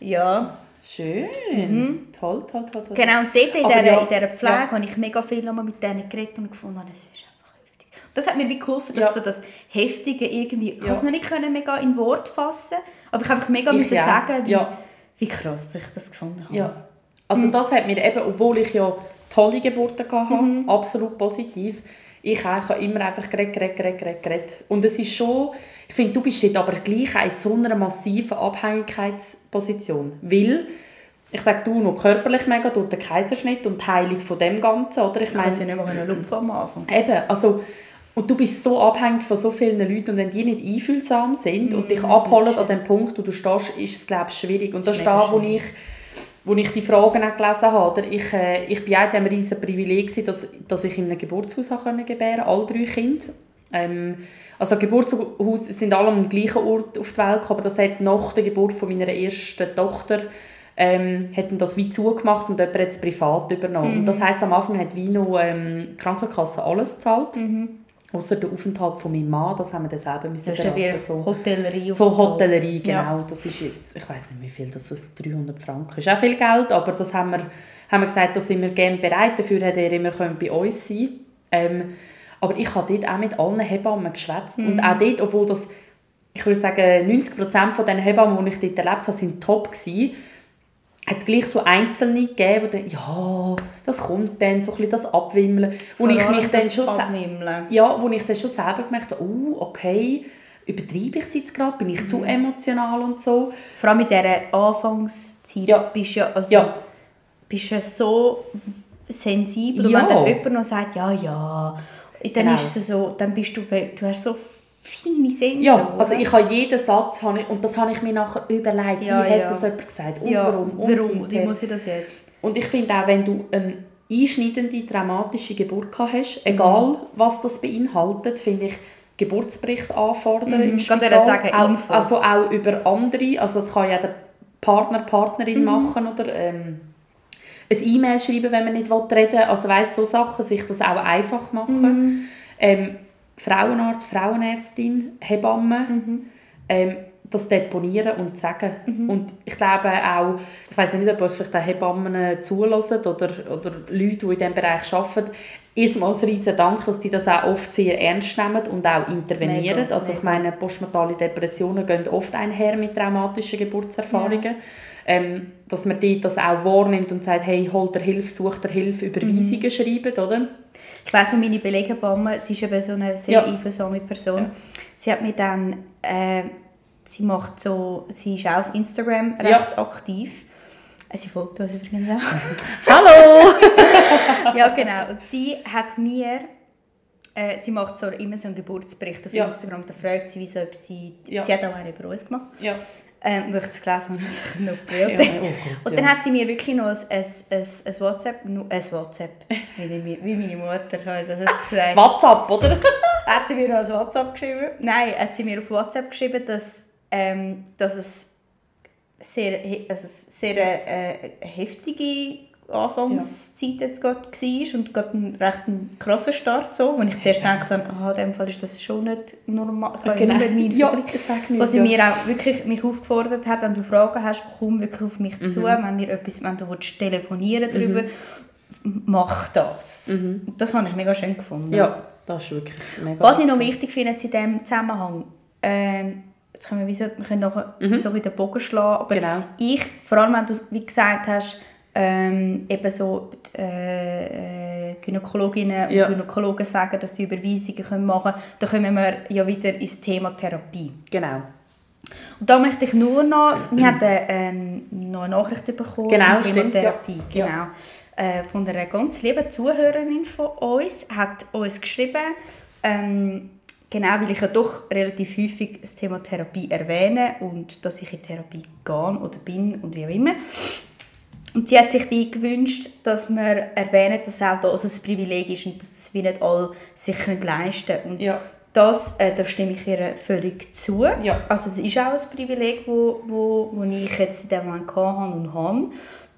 [SPEAKER 1] Ja,
[SPEAKER 2] Schön. Toll, toll, toll, toll.
[SPEAKER 1] Mhm. genau. Und dort in dieser,
[SPEAKER 2] ja,
[SPEAKER 1] in dieser Pflege
[SPEAKER 2] ja.
[SPEAKER 1] habe ich mega viel nochmal mit denen geredet und gefunden, das ist einfach heftig. Das hat mir wie geholfen, dass
[SPEAKER 2] Ja.
[SPEAKER 1] so das Heftige irgendwie... Ich
[SPEAKER 2] Ja.
[SPEAKER 1] konnte es noch nicht können, mega in Wort fassen, aber ich einfach mega
[SPEAKER 2] Ich
[SPEAKER 1] müssen
[SPEAKER 2] ja.
[SPEAKER 1] sagen, wie, wie krass ich das gefunden habe.
[SPEAKER 2] Ja. Also das hat mir eben, obwohl ich ja tolle Geburten hatte,
[SPEAKER 1] Mhm.
[SPEAKER 2] absolut positiv, ich habe immer einfach geredet, geredet, geredet, geredet. Und es ist schon, ich finde, du bist dort aber gleich in so einer massiven Abhängigkeitsposition. Weil, ich sage du noch körperlich mega durch den Kaiserschnitt und die Heilung von dem Ganzen, oder? Ich meine,
[SPEAKER 1] sie nicht mehr lupfen am Anfang.
[SPEAKER 2] Eben, also, und du bist so abhängig von so vielen Leuten und wenn die nicht einfühlsam sind und dich abholen an dem Punkt, wo du stehst, ist es glaube ich schwierig. Und das ist da, wo ich, wo ich die Fragen auch gelesen habe. Oder? Ich, äh, ich bin auch in diesem riesen Privileg, dass, dass ich in einem Geburtshaus können gebären alle drei Kinder. Ähm, also Geburtshaus sind alle am gleichen Ort auf der Welt aber das hat nach der Geburt von meiner ersten Tochter ähm, hätten das wie zugemacht und jemand hat es privat übernommen.
[SPEAKER 1] Mhm.
[SPEAKER 2] Und das heisst, am Anfang hat noch ähm, die Krankenkasse alles gezahlt. Außer der Aufenthalt von meinem Mann, das haben wir dann selber müssen
[SPEAKER 1] Mhm. Das ist
[SPEAKER 2] beraten, so.
[SPEAKER 1] Hotellerie.
[SPEAKER 2] So Hotellerie, genau.
[SPEAKER 1] Ja.
[SPEAKER 2] Das ist jetzt, ich weiß nicht, wie viel das ist, 300 Franken. ist auch viel Geld, aber das haben wir, haben wir gesagt, da sind wir gerne bereit. Dafür hätte er immer können bei uns sein ähm, Aber ich habe dort auch mit allen Hebammen geschwätzt. Und auch dort, obwohl das, ich würde sagen, 90% von den Hebammen, die ich dort erlebt habe, sind top gewesen, hat es gleich so Einzelne gegeben, die dann, ja, das kommt dann, so ein bisschen das Abwimmeln. Wo
[SPEAKER 1] Vor
[SPEAKER 2] ich mich dann
[SPEAKER 1] das
[SPEAKER 2] schon...
[SPEAKER 1] Abwimmeln.
[SPEAKER 2] ja, wo ich dann schon selber gemerkt habe, oh, okay, übertreibe ich es jetzt gerade, bin ich zu emotional und so.
[SPEAKER 1] Vor allem mit dieser Anfangszeit
[SPEAKER 2] Ja.
[SPEAKER 1] bist du ja, also,
[SPEAKER 2] Ja.
[SPEAKER 1] bist ja so sensibel. Und
[SPEAKER 2] Ja.
[SPEAKER 1] wenn dann jemand noch sagt, ja, ja, dann
[SPEAKER 2] Genau.
[SPEAKER 1] ist es so, dann bist du, du hast so feine Sensoren.
[SPEAKER 2] Ja, also ich habe jeden Satz, habe ich, und das habe ich mir nachher überlegt,
[SPEAKER 1] Ja,
[SPEAKER 2] wie hat
[SPEAKER 1] ja.
[SPEAKER 2] das jemand gesagt und
[SPEAKER 1] ja,
[SPEAKER 2] warum und
[SPEAKER 1] warum? Wie muss ich das jetzt?
[SPEAKER 2] Und ich finde auch, wenn du eine einschneidende, traumatische Geburt hast, egal was das beinhaltet, finde ich, Geburtsbericht anfordern im
[SPEAKER 1] Mhm.
[SPEAKER 2] Spital.
[SPEAKER 1] Gerade wollte sagen,
[SPEAKER 2] auch, also auch über andere, also das kann ja der Partner,
[SPEAKER 1] Mhm.
[SPEAKER 2] Partnerin machen oder ähm, ein E-Mail schreiben, wenn man nicht reden will. Also weißt, so Sachen, sich das auch einfach machen.
[SPEAKER 1] Mhm.
[SPEAKER 2] Ähm, Frauenarzt, Frauenärztin, Hebamme,
[SPEAKER 1] Mhm.
[SPEAKER 2] ähm, das deponieren und sagen. Und ich glaube auch, ich weiß nicht, ob uns vielleicht auch Hebammen äh, zulassen oder, oder Leute, die in diesem Bereich arbeiten, erstmal ein riesen Dank, dass die das auch oft sehr ernst nehmen und auch intervenieren.
[SPEAKER 1] Mega,
[SPEAKER 2] also ich
[SPEAKER 1] mega.
[SPEAKER 2] meine, postnatale Depressionen gehen oft einher mit traumatischen Geburtserfahrungen. Ähm, dass man dort das auch wahrnimmt und sagt, hey, holt der Hilfe, sucht der Hilfe, Überweisungen
[SPEAKER 1] Mhm.
[SPEAKER 2] schreiben, oder?
[SPEAKER 1] Ich weiss, wie meine Belegebamme, sie ist eben so eine sehr
[SPEAKER 2] Ja.
[SPEAKER 1] einfühlsame Person, sie hat mir dann, äh, sie macht so, sie ist auch auf Instagram recht
[SPEAKER 2] Ja.
[SPEAKER 1] aktiv. Äh, Sie folgt uns übrigens auch. [laughs]
[SPEAKER 2] Hallo! [laughs]
[SPEAKER 1] ja, genau. Und sie hat mir äh, sie macht so immer so einen Geburtsbericht auf
[SPEAKER 2] Ja.
[SPEAKER 1] Instagram. Da fragt sie, wieso, ob sie...
[SPEAKER 2] Ja.
[SPEAKER 1] Sie hat auch einen über uns gemacht.
[SPEAKER 2] Ja.
[SPEAKER 1] Ähm, wo ich das gelesen habe, [laughs] habe ich noch
[SPEAKER 2] Ja,
[SPEAKER 1] gebrüllt.
[SPEAKER 2] oh Gott,
[SPEAKER 1] Und
[SPEAKER 2] ja.
[SPEAKER 1] dann hat sie mir wirklich noch ein, ein, ein, ein WhatsApp... Ein WhatsApp. Wie, meine Mutter hat das jetzt
[SPEAKER 2] Das
[SPEAKER 1] gesagt.
[SPEAKER 2] WhatsApp, oder?
[SPEAKER 1] hat sie mir noch ein WhatsApp geschrieben. Nein, hat sie mir auf WhatsApp geschrieben, dass, ähm, dass es sehr, also sehr äh, heftige Anfangszeit jetzt gerade war und gerade ein recht ein krasser Start, so, wo ich zuerst gedacht habe, ah, in dem Fall ist das schon nicht normal, ich habe
[SPEAKER 2] Genau.
[SPEAKER 1] nur meinen
[SPEAKER 2] Ja, nicht,
[SPEAKER 1] Was
[SPEAKER 2] ja.
[SPEAKER 1] mir auch wirklich mich aufgefordert hat, wenn du Fragen hast, komm wirklich auf mich
[SPEAKER 2] Mhm.
[SPEAKER 1] zu, wenn, wir etwas, wenn du willst, telefonieren darüber, mach das. Und das habe ich mega schön gefunden.
[SPEAKER 2] Mhm. Ja, das ist wirklich mega
[SPEAKER 1] Was ich noch wichtig finde in diesem Zusammenhang, ähm, jetzt können wir, wie so, wir können nachher so in den Bogen schlagen, aber
[SPEAKER 2] Mhm. Genau.
[SPEAKER 1] ich, vor allem wenn du, wie gesagt hast, ähm, eben so äh, äh, Gynäkologinnen
[SPEAKER 2] Ja.
[SPEAKER 1] und Gynäkologen sagen, dass sie Überweisungen können machen können, dann kommen wir ja wieder ins Thema Therapie.
[SPEAKER 2] Genau.
[SPEAKER 1] Und da möchte ich nur noch, wir haben ähm, noch eine Nachricht bekommen
[SPEAKER 2] Genau,
[SPEAKER 1] zum Thema
[SPEAKER 2] ja.
[SPEAKER 1] Therapie.
[SPEAKER 2] Ja.
[SPEAKER 1] Genau. Äh, von einer ganz lieben Zuhörerin von uns hat uns geschrieben, ähm, genau, weil ich ja doch relativ häufig das Thema Therapie erwähne und dass ich in Therapie gehe oder bin und wie auch immer. Und sie hat sich wie gewünscht, dass wir erwähnen, dass auch das ein Privileg ist und dass das wie nicht alle sich können leisten können. Und
[SPEAKER 2] Ja.
[SPEAKER 1] das, äh, da stimme ich ihr völlig zu.
[SPEAKER 2] Ja.
[SPEAKER 1] Also das ist auch ein Privileg, wo, wo, wo ich jetzt in dem Moment hatte und habe.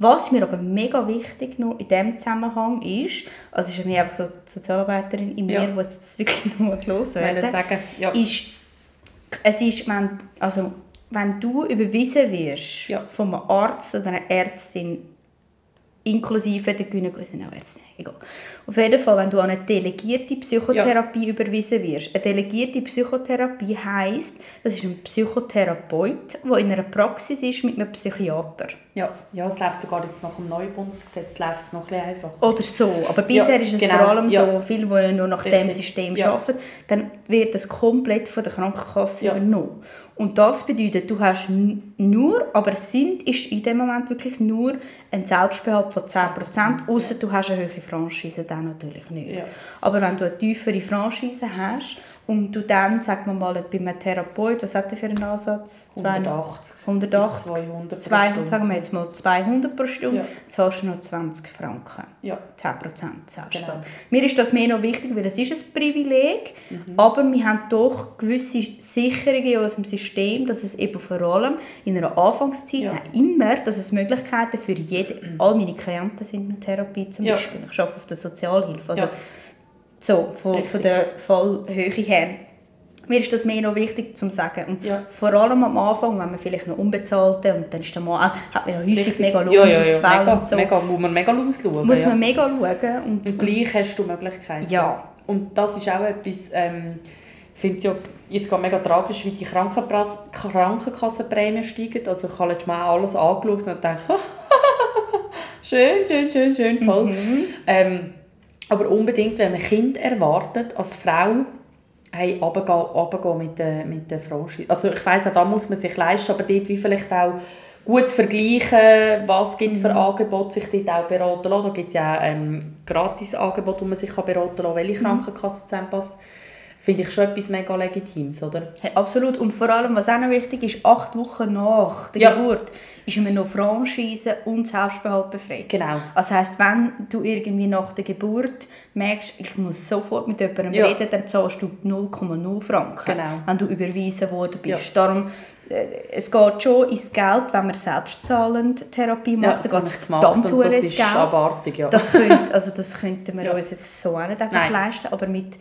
[SPEAKER 1] Was mir aber mega wichtig noch in diesem Zusammenhang ist, also es ist mir einfach so die Sozialarbeiterin in mir,
[SPEAKER 2] Ja.
[SPEAKER 1] die jetzt das wirklich [laughs] noch
[SPEAKER 2] Ich wollte
[SPEAKER 1] loswerden
[SPEAKER 2] sagen, ja.
[SPEAKER 1] ist, es ist, wenn, also, wenn du überwiesen wirst
[SPEAKER 2] Ja.
[SPEAKER 1] von einem Arzt oder einer Ärztin, inklusive der Gynäkologin, auch Ärzte, egal. Auf jeden Fall, wenn du an eine delegierte Psychotherapie überwiesen wirst. Eine delegierte Psychotherapie heisst, das ist ein Psychotherapeut, der in einer Praxis ist mit einem Psychiater.
[SPEAKER 2] Ja, ja, es läuft sogar jetzt nach dem neuen Bundesgesetz läuft es noch ein bisschen einfacher.
[SPEAKER 1] Oder so. Aber bisher
[SPEAKER 2] Ja,
[SPEAKER 1] ist es
[SPEAKER 2] genau,
[SPEAKER 1] vor allem
[SPEAKER 2] ja.
[SPEAKER 1] so, viele, die nur nach dem
[SPEAKER 2] Richtig,
[SPEAKER 1] System
[SPEAKER 2] ja.
[SPEAKER 1] arbeiten, dann wird das komplett von der Krankenkasse
[SPEAKER 2] Ja.
[SPEAKER 1] übernommen. Und das bedeutet, du hast nur, aber es sind, ist in dem Moment wirklich nur ein Selbstbehalt von 10%, außer du hast eine höhere Franchise, dann natürlich nicht.
[SPEAKER 2] Ja.
[SPEAKER 1] Aber wenn du eine tiefere Franchise hast und du dann, sagen wir mal, bei einem Therapeut, was hat er für einen Ansatz?
[SPEAKER 2] 180
[SPEAKER 1] 180,
[SPEAKER 2] bis 200 pro
[SPEAKER 1] 200,
[SPEAKER 2] Stunde.
[SPEAKER 1] sagen wir jetzt mal 200 pro Stunde,
[SPEAKER 2] Ja.
[SPEAKER 1] zahlst du noch 20 Franken.
[SPEAKER 2] Ja.
[SPEAKER 1] 10% Selbstbehalt.
[SPEAKER 2] Genau.
[SPEAKER 1] Mir ist das mehr noch wichtig, weil es ist ein Privileg,
[SPEAKER 2] Mhm.
[SPEAKER 1] aber wir haben doch gewisse Sicherungen in unserem System, dass es eben vor allem in einer Anfangszeit
[SPEAKER 2] Ja.
[SPEAKER 1] immer, dass es Möglichkeiten für jede, all meine Klienten sind in Therapie zum
[SPEAKER 2] Ja.
[SPEAKER 1] Beispiel. Ich arbeite auf der Sozialhilfe, also
[SPEAKER 2] Ja.
[SPEAKER 1] So, von,
[SPEAKER 2] Richtig.
[SPEAKER 1] von der Fallhöhe her. Mir ist das mehr noch wichtig zu sagen. Und
[SPEAKER 2] Ja.
[SPEAKER 1] vor allem am Anfang, wenn man vielleicht noch unbezahlte und dann ist der Mann auch, hat man ja häufig
[SPEAKER 2] Richtig.
[SPEAKER 1] mega
[SPEAKER 2] ja, ja, ja,
[SPEAKER 1] Lohnausfälle
[SPEAKER 2] mega,
[SPEAKER 1] und so.
[SPEAKER 2] mega, muss man mega ausschauen.
[SPEAKER 1] muss
[SPEAKER 2] ja.
[SPEAKER 1] man mega schauen. Und,
[SPEAKER 2] Und gleich hast du Möglichkeiten.
[SPEAKER 1] Ja.
[SPEAKER 2] Und das ist auch etwas, ähm, ich finde es ja jetzt gerade mega tragisch, wie die Krankenpras- Krankenkassenprämien steigen. Also ich habe letztes Mal alles angeschaut und gedacht, so, [laughs] schön, schön, schön, schön, toll.
[SPEAKER 1] Mhm.
[SPEAKER 2] Ähm, aber unbedingt, wenn man Kind erwartet, als Frau, hey, runtergehen, runtergehen mit der, mit der Franchise. Also ich weiss, auch da muss man sich leisten, aber dort wie vielleicht auch gut vergleichen, was gibt es für Angebote, sich dort auch beraten lassen. Da gibt es ja auch ähm, Gratis-Angebote, wo man sich kann beraten kann, welche Krankenkasse zusammenpasst. Finde ich schon etwas mega Legitimes, oder?
[SPEAKER 1] Hey, absolut. Und vor allem, was auch noch wichtig ist, acht Wochen nach der
[SPEAKER 2] Ja.
[SPEAKER 1] Geburt ist man noch Franchise und Selbstbehalt befreit.
[SPEAKER 2] Genau.
[SPEAKER 1] Das heisst, wenn du irgendwie nach der Geburt merkst, ich muss sofort mit jemandem
[SPEAKER 2] Ja.
[SPEAKER 1] reden, dann zahlst du 0,0 Franken,
[SPEAKER 2] Genau.
[SPEAKER 1] wenn du überwiesen worden bist.
[SPEAKER 2] Ja.
[SPEAKER 1] Darum, äh, es geht schon ins Geld, wenn man selbstzahlend Therapie macht,
[SPEAKER 2] das
[SPEAKER 1] geht
[SPEAKER 2] ich
[SPEAKER 1] es
[SPEAKER 2] gemacht und das ist
[SPEAKER 1] Geld.
[SPEAKER 2] abartig, ja.
[SPEAKER 1] Das, könnte, also das könnten wir [laughs]
[SPEAKER 2] Ja.
[SPEAKER 1] uns jetzt so auch nicht einfach
[SPEAKER 2] Nein.
[SPEAKER 1] leisten, aber mit,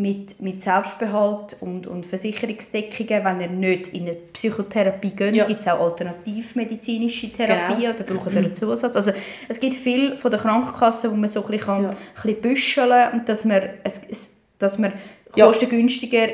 [SPEAKER 1] mit, mit Selbstbehalt und, und Versicherungsdeckungen, wenn ihr nicht in eine Psychotherapie geht,
[SPEAKER 2] Ja.
[SPEAKER 1] gibt es auch alternativmedizinische Therapie
[SPEAKER 2] Genau.
[SPEAKER 1] oder braucht ihr einen Zusatz. Also es gibt viel von der Krankenkasse, wo man so ein bisschen, kann,
[SPEAKER 2] Ja.
[SPEAKER 1] ein bisschen büscheln und dass man, es, dass man
[SPEAKER 2] Ja.
[SPEAKER 1] kostengünstiger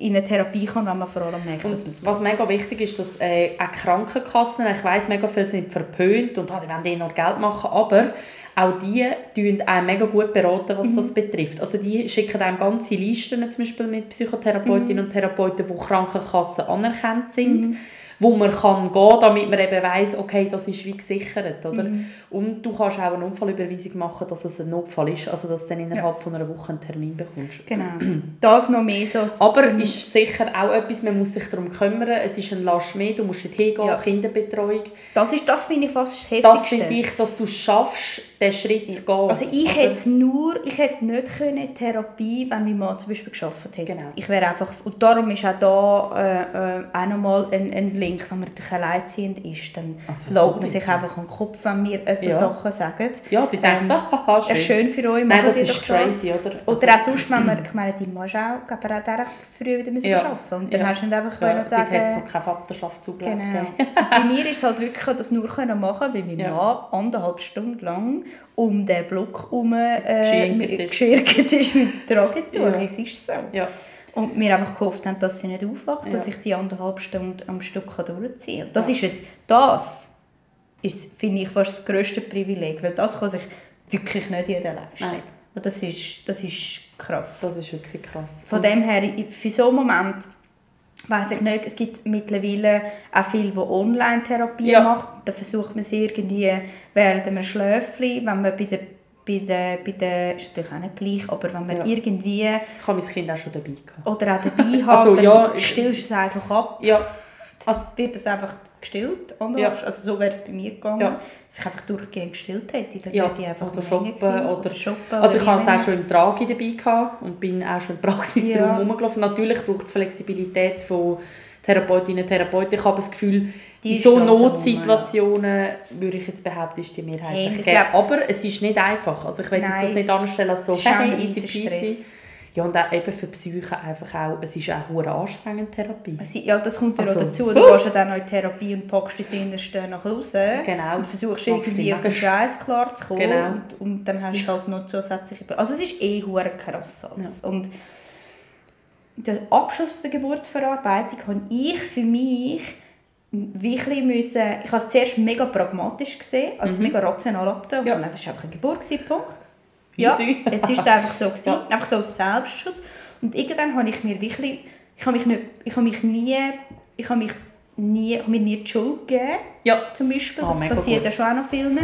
[SPEAKER 1] in eine Therapie kann, wenn man vor allem merkt, dass man
[SPEAKER 2] was mega wichtig ist, dass äh, auch Krankenkassen, ich weiss, mega viele sind verpönt und ah, die wollen eh noch Geld machen, aber auch die tun einem mega gut beraten, was das betrifft. Also die schicken einem ganze Listen, zum Beispiel mit Psychotherapeutinnen und Therapeuten, die Krankenkassen anerkannt sind, wo man kann gehen, damit man eben weiss, okay, das ist wie gesichert, oder?
[SPEAKER 1] Mhm.
[SPEAKER 2] Und du kannst auch eine Unfallüberweisung machen, dass es ein Notfall ist, also dass du dann innerhalb
[SPEAKER 1] Ja.
[SPEAKER 2] von einer Woche einen Termin bekommst.
[SPEAKER 1] Genau. [clears throat] Das noch mehr so.
[SPEAKER 2] Aber
[SPEAKER 1] zum-
[SPEAKER 2] ist sicher auch etwas, man muss sich darum kümmern. Es ist ein Last mehr, du musst dort hingehen,
[SPEAKER 1] Ja.
[SPEAKER 2] Kinderbetreuung.
[SPEAKER 1] das, ist, das finde ich fast das
[SPEAKER 2] Das
[SPEAKER 1] Heftigste.
[SPEAKER 2] finde ich, dass du es schaffst, den Schritt zu gehen.
[SPEAKER 1] Also ich hätte es nur, ich hätte nicht können Therapie, wenn mein Mann zum Beispiel geschafft hätte.
[SPEAKER 2] Genau.
[SPEAKER 1] Ich wäre einfach, und darum ist auch da äh, äh, auch nochmal ein, ein Link, wenn man natürlich alleinerziehend ist, dann
[SPEAKER 2] Also
[SPEAKER 1] lässt man sich einfach an den Kopf, wenn wir so
[SPEAKER 2] Ja.
[SPEAKER 1] Sachen sagen.
[SPEAKER 2] Ja, die denken,
[SPEAKER 1] Ähm,
[SPEAKER 2] ah, [laughs] haha, schön.
[SPEAKER 1] Ist schön für euch,
[SPEAKER 2] Nein, das ist crazy, oder? Also,
[SPEAKER 1] Oder auch sonst, wenn man, [clears throat] ich meine, die Mann ist auch, er hat auch recht früh wieder müssen
[SPEAKER 2] Ja.
[SPEAKER 1] arbeiten und dann
[SPEAKER 2] Ja.
[SPEAKER 1] hast du nicht einfach
[SPEAKER 2] ja,
[SPEAKER 1] können sagen,
[SPEAKER 2] noch keine Vaterschaft zugelassen.
[SPEAKER 1] Genau. Bei mir ist es halt wirklich, das nur können machen, weil mein
[SPEAKER 2] Ja.
[SPEAKER 1] Mann anderthalb Stunden lang um den Block herum äh,
[SPEAKER 2] Geschirrt
[SPEAKER 1] mit-
[SPEAKER 2] ist.
[SPEAKER 1] mit der Agentur.
[SPEAKER 2] Ja.
[SPEAKER 1] Es ist so.
[SPEAKER 2] Ja.
[SPEAKER 1] Und wir einfach gehofft haben, dass sie nicht aufwacht, dass
[SPEAKER 2] Ja.
[SPEAKER 1] ich die anderthalb Stunden am Stück durchziehen kann. Das
[SPEAKER 2] Ja.
[SPEAKER 1] ist es. Das ist, finde ich, fast das grösste Privileg, weil das kann sich wirklich nicht jeder leisten.
[SPEAKER 2] Nein.
[SPEAKER 1] Und Das ist, das ist krass.
[SPEAKER 2] Das ist wirklich krass.
[SPEAKER 1] Von dem her, für so einen Moment, weiß ich nicht, es gibt mittlerweile auch viele, die Online-Therapie
[SPEAKER 2] Ja.
[SPEAKER 1] machen. Da versucht man es irgendwie während einem Schläfchen, wenn man bei der, bei der, bei der, ist natürlich auch nicht gleich, aber wenn man
[SPEAKER 2] Ja.
[SPEAKER 1] irgendwie,
[SPEAKER 2] Ich habe mein Kind auch schon dabei gehabt.
[SPEAKER 1] oder auch dabei [laughs] hat,
[SPEAKER 2] Also, ja,
[SPEAKER 1] stillst du es einfach ab.
[SPEAKER 2] Ja, also,
[SPEAKER 1] Wird es einfach gestillt?
[SPEAKER 2] Ja.
[SPEAKER 1] Also so wäre es bei mir gegangen.
[SPEAKER 2] Ja.
[SPEAKER 1] Dass ich einfach durchgehend gestillt hätte. Dann
[SPEAKER 2] Ja,
[SPEAKER 1] hätte ich einfach
[SPEAKER 2] oder shoppen,
[SPEAKER 1] gewesen.
[SPEAKER 2] oder-
[SPEAKER 1] shoppen.
[SPEAKER 2] also ich habe es auch schon im Tragi dabei gehabt und bin auch schon im Praxisraum
[SPEAKER 1] Ja.
[SPEAKER 2] rumgelaufen. Natürlich braucht es Flexibilität von Therapeutinnen und Therapeuten. Ich habe das Gefühl,
[SPEAKER 1] Die
[SPEAKER 2] in so Notsituationen würde ich jetzt behaupten, ist die Mehrheit
[SPEAKER 1] Hey,
[SPEAKER 2] Aber es ist nicht einfach. Also ich will jetzt das nicht anstellen als so hey, easy peasy.
[SPEAKER 1] Stress.
[SPEAKER 2] Ja, und auch eben für die Psyche einfach auch, es ist auch hure anstrengend, Therapie.
[SPEAKER 1] Ja, das kommt ja
[SPEAKER 2] Also,
[SPEAKER 1] auch dazu. Du gehst ja dann noch in Therapie und packst dein Innerste nach außen.
[SPEAKER 2] Genau.
[SPEAKER 1] Und versuchst irgendwie auf den Scheiß klar zu kommen.
[SPEAKER 2] Genau.
[SPEAKER 1] Und, und dann hast du halt noch zusätzliche... Also es ist eh hure krass alles. Und der Abschluss von der Geburtsverarbeitung habe ich für mich wirklich müssen... Ich habe es zuerst mega pragmatisch gesehen, also mega rational abgetan.
[SPEAKER 2] Mhm. Ja.
[SPEAKER 1] Ja. Es war einfach eine Geburt, gewesen, Punkt. Ja, jetzt ist es einfach so gewesen,
[SPEAKER 2] Ja.
[SPEAKER 1] einfach so aus Selbstschutz. Und irgendwann habe ich mir wirklich, ich habe mich nicht, ich habe mich nie, ich habe mich nie, ich habe mir nie die Schuld gegeben,
[SPEAKER 2] Ja,
[SPEAKER 1] zum Beispiel.
[SPEAKER 2] Ah,
[SPEAKER 1] Das
[SPEAKER 2] mega
[SPEAKER 1] passiert ja schon auch noch vielen.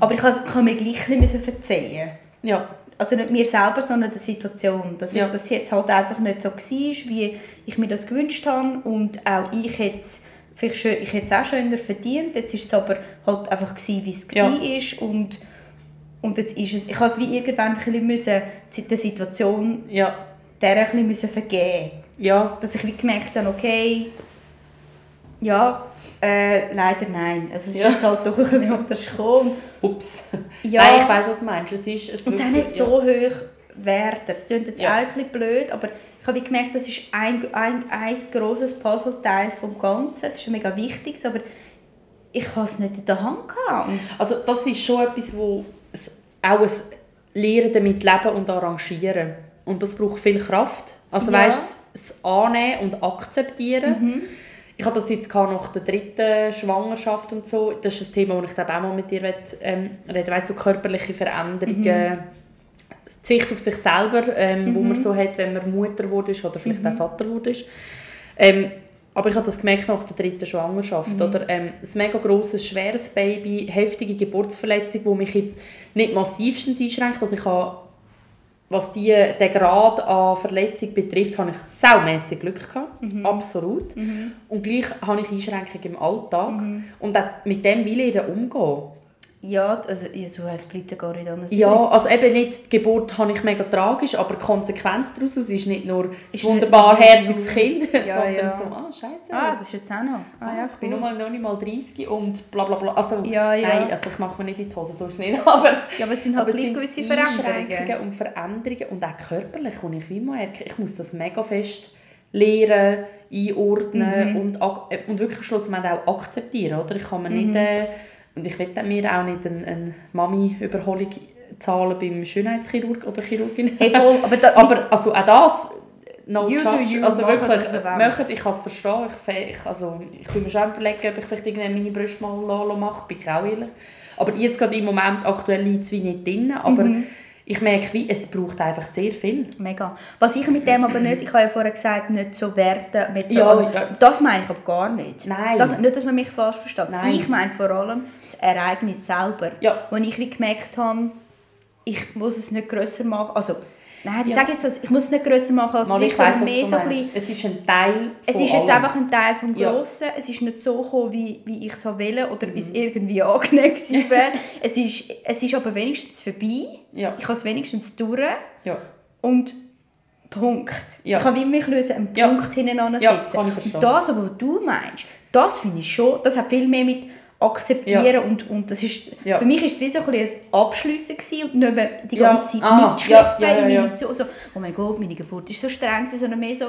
[SPEAKER 1] Aber ich habe, ich habe mir gleich nicht müssen verzeihen.
[SPEAKER 2] ja.
[SPEAKER 1] Also nicht mir selber, sondern der Situation. Dass,
[SPEAKER 2] Ja.
[SPEAKER 1] es jetzt halt einfach nicht so war, wie ich mir das gewünscht habe. Und auch ich hätte es vielleicht schön, ich hätte es auch schöner verdient. Jetzt ist es aber halt einfach gewesen, wie es
[SPEAKER 2] Ja.
[SPEAKER 1] war. Und, und jetzt ist es, ich habe es wie irgendwann ein bisschen müssen, der Situation
[SPEAKER 2] Ja,
[SPEAKER 1] der ein bisschen müssen vergeben
[SPEAKER 2] ja,
[SPEAKER 1] Dass ich wie gemerkt habe, okay, ja, äh, leider nein. Also es ist
[SPEAKER 2] Ja.
[SPEAKER 1] jetzt halt doch ein bisschen [laughs] anders gekommen.
[SPEAKER 2] ups.
[SPEAKER 1] Ja.
[SPEAKER 2] Nein, ich weiss, was du meinst. Es ist, es
[SPEAKER 1] Und es ist nicht so hoch wert. Das klingt jetzt
[SPEAKER 2] Ja.
[SPEAKER 1] auch ein bisschen blöd, aber ich habe wie gemerkt, das ist ein, ein, ein grosses Puzzleteil vom Ganzen. Es ist mega wichtig, aber ich habe es nicht in der Hand gehabt.
[SPEAKER 2] Also das ist schon etwas, wo es auch ein Lernen damit leben und arrangieren. Und das braucht viel Kraft. Also
[SPEAKER 1] Ja.
[SPEAKER 2] weißt, das Annehmen und Akzeptieren. Ich hatte das jetzt nach der dritten Schwangerschaft und so. Das ist ein Thema, das ich glaube auch mal mit dir ähm, reden weißt, so körperliche Veränderungen. Die Sicht auf sich selber, ähm, wo man so hat, wenn man Mutter wurde oder vielleicht auch Vater wurde. Ähm, aber ich habe das gemerkt nach der dritten Schwangerschaft. Oder? Ähm, ein mega grosses, schweres Baby, heftige Geburtsverletzung, die mich jetzt nicht massivstens einschränkt. Also ich habe, was die, den Grad an Verletzung betrifft, habe ich saumässig Glück gehabt. Absolut. Und gleich habe ich Einschränkungen im Alltag. Und auch mit dem will ich umgehen.
[SPEAKER 1] Ja, also, ja, so, es bleibt ja gar nicht anders.
[SPEAKER 2] Ja, also eben nicht, die Geburt habe ich mega tragisch, aber die Konsequenz daraus ist nicht nur ein wunderbar herziges Kind,
[SPEAKER 1] Ja, [laughs]
[SPEAKER 2] sondern
[SPEAKER 1] ja.
[SPEAKER 2] so, ah, scheiße.
[SPEAKER 1] Ah, das ist jetzt auch noch. Ah, ja,
[SPEAKER 2] ich bin
[SPEAKER 1] cool.
[SPEAKER 2] noch, mal, noch nicht mal 30 und bla bla bla. Also,
[SPEAKER 1] Ja, ja.
[SPEAKER 2] Nein, also ich mache mir nicht in die Hose, so ist es nicht. [laughs] Aber,
[SPEAKER 1] Ja, aber es sind halt
[SPEAKER 2] aber
[SPEAKER 1] gleich gewisse Veränderungen.
[SPEAKER 2] Und Veränderungen und auch körperlich, wo ich wie merke, ich muss das mega fest lernen, einordnen
[SPEAKER 1] Mhm.
[SPEAKER 2] und, und wirklich schlussendlich auch akzeptieren. Oder? Ich kann mir nicht, äh, und ich will mir auch nicht eine, eine Mami-Überholung zahlen beim Schönheitschirurg oder Chirurgin.
[SPEAKER 1] Hey, voll, aber, da,
[SPEAKER 2] Aber also auch das, no
[SPEAKER 1] You
[SPEAKER 2] judge,
[SPEAKER 1] you,
[SPEAKER 2] also wirklich, machen, ich kann es verstehen, ich, ich, also, ich bin mir schon überlegen, ob ich vielleicht irgendwann meine Brüste mal la- la mache, bin ich auch ehrlich. Aber jetzt gerade im Moment aktuell liegt es wie nicht drin, aber
[SPEAKER 1] Mhm.
[SPEAKER 2] Ich merke, wie, es braucht einfach sehr viel.
[SPEAKER 1] Mega. Was ich mit dem aber nicht, ich habe ja vorher gesagt, nicht so werten. Mit so,
[SPEAKER 2] Ja,
[SPEAKER 1] also. Das meine ich aber gar nicht.
[SPEAKER 2] Nein.
[SPEAKER 1] Das, nicht, dass man mich falsch versteht.
[SPEAKER 2] Nein.
[SPEAKER 1] Ich meine vor allem das Ereignis selber.
[SPEAKER 2] Ja.
[SPEAKER 1] Wo ich wie gemerkt habe, ich muss es nicht grösser machen. Also, nein, wie
[SPEAKER 2] Ja.
[SPEAKER 1] sage ich jetzt das? Ich muss es nicht grösser machen, als
[SPEAKER 2] Mal,
[SPEAKER 1] es
[SPEAKER 2] ich
[SPEAKER 1] ist,
[SPEAKER 2] weiss,
[SPEAKER 1] so ein bisschen,
[SPEAKER 2] Es ist ein Teil
[SPEAKER 1] es ist jetzt
[SPEAKER 2] allem.
[SPEAKER 1] einfach ein Teil vom
[SPEAKER 2] Ja.
[SPEAKER 1] Grossen. Es ist nicht so gekommen, wie, wie ich es wollte oder wie
[SPEAKER 2] Mhm.
[SPEAKER 1] es irgendwie [laughs] angenehm wäre. [laughs] es, ist, es ist aber wenigstens vorbei.
[SPEAKER 2] Ja.
[SPEAKER 1] Ich habe es wenigstens durch.
[SPEAKER 2] Ja.
[SPEAKER 1] Und Punkt.
[SPEAKER 2] Ja.
[SPEAKER 1] Ich kann wie mich lösen, einen
[SPEAKER 2] Ja.
[SPEAKER 1] Punkt hintereinander
[SPEAKER 2] Ja,
[SPEAKER 1] setzen.
[SPEAKER 2] kann ich verstehen.
[SPEAKER 1] Und das, aber, was du meinst, das finde ich schon, das hat viel mehr mit akzeptieren
[SPEAKER 2] Ja.
[SPEAKER 1] und, und das ist,
[SPEAKER 2] Ja.
[SPEAKER 1] für mich ist es wie so ein, Abschliessen und nicht mehr die
[SPEAKER 2] Ja.
[SPEAKER 1] ganze Zeit
[SPEAKER 2] Ah,
[SPEAKER 1] mitschleppen
[SPEAKER 2] ja,
[SPEAKER 1] in meine Zu so, oh mein Gott, meine Geburt ist so streng sondern mehr so,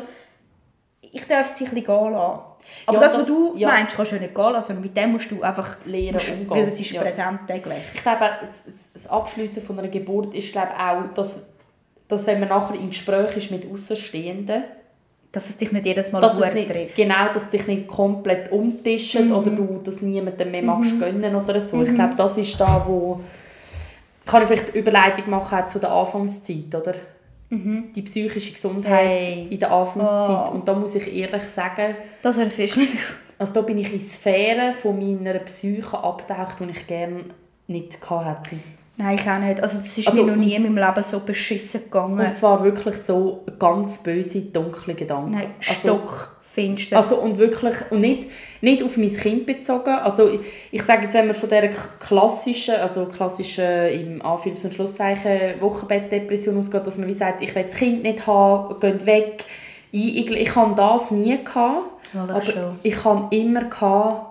[SPEAKER 1] ich darf es sich ein bisschen gehen lassen. Aber
[SPEAKER 2] Ja,
[SPEAKER 1] das, was
[SPEAKER 2] das-
[SPEAKER 1] du meinst, kannst du nicht gehen lassen, sondern mit dem musst du einfach
[SPEAKER 2] Lernen umgehen.
[SPEAKER 1] Weil es ist präsent täglich.
[SPEAKER 2] Ich glaube, das- das Abschließen von einer Geburt ist glaube auch, dass, dass wenn man nachher im Gespräch ist mit Außenstehenden,
[SPEAKER 1] Dass es dich nicht jedes Mal
[SPEAKER 2] dass
[SPEAKER 1] gut
[SPEAKER 2] es nicht,
[SPEAKER 1] trifft.
[SPEAKER 2] genau, dass dich nicht komplett umtischt
[SPEAKER 1] Mhm.
[SPEAKER 2] oder du das niemandem mehr magst gönnen oder so. Ich glaube, das ist da, wo kann ich vielleicht Überleitung machen auch zu der Anfangszeit, oder? Die psychische Gesundheit
[SPEAKER 1] Mhm. Hey.
[SPEAKER 2] in der Anfangszeit.
[SPEAKER 1] Oh.
[SPEAKER 2] Und da muss ich ehrlich sagen,
[SPEAKER 1] Das wäre schlimmer.
[SPEAKER 2] also da bin ich in Sphären von meiner Psyche abgetaucht, die ich gerne nicht hätte.
[SPEAKER 1] Nein, ich auch nicht. Also das ist
[SPEAKER 2] Also,
[SPEAKER 1] mir noch nie in meinem Leben so beschissen gegangen.
[SPEAKER 2] Und zwar wirklich so ganz böse, dunkle Gedanken.
[SPEAKER 1] Nein,
[SPEAKER 2] also,
[SPEAKER 1] stockfinster.
[SPEAKER 2] also und wirklich, und nicht, nicht auf mein Kind bezogen. Also ich, ich sage jetzt, wenn man von dieser klassischen, also klassischen, im Anführungs- und Schlusszeichen, Wochenbettdepression ausgeht, dass man wie sagt, ich will das Kind nicht haben, geht weg. Ich, ich, ich hatte das nie. Gehabt,
[SPEAKER 1] das
[SPEAKER 2] aber
[SPEAKER 1] schon.
[SPEAKER 2] ich hatte immer, gehabt,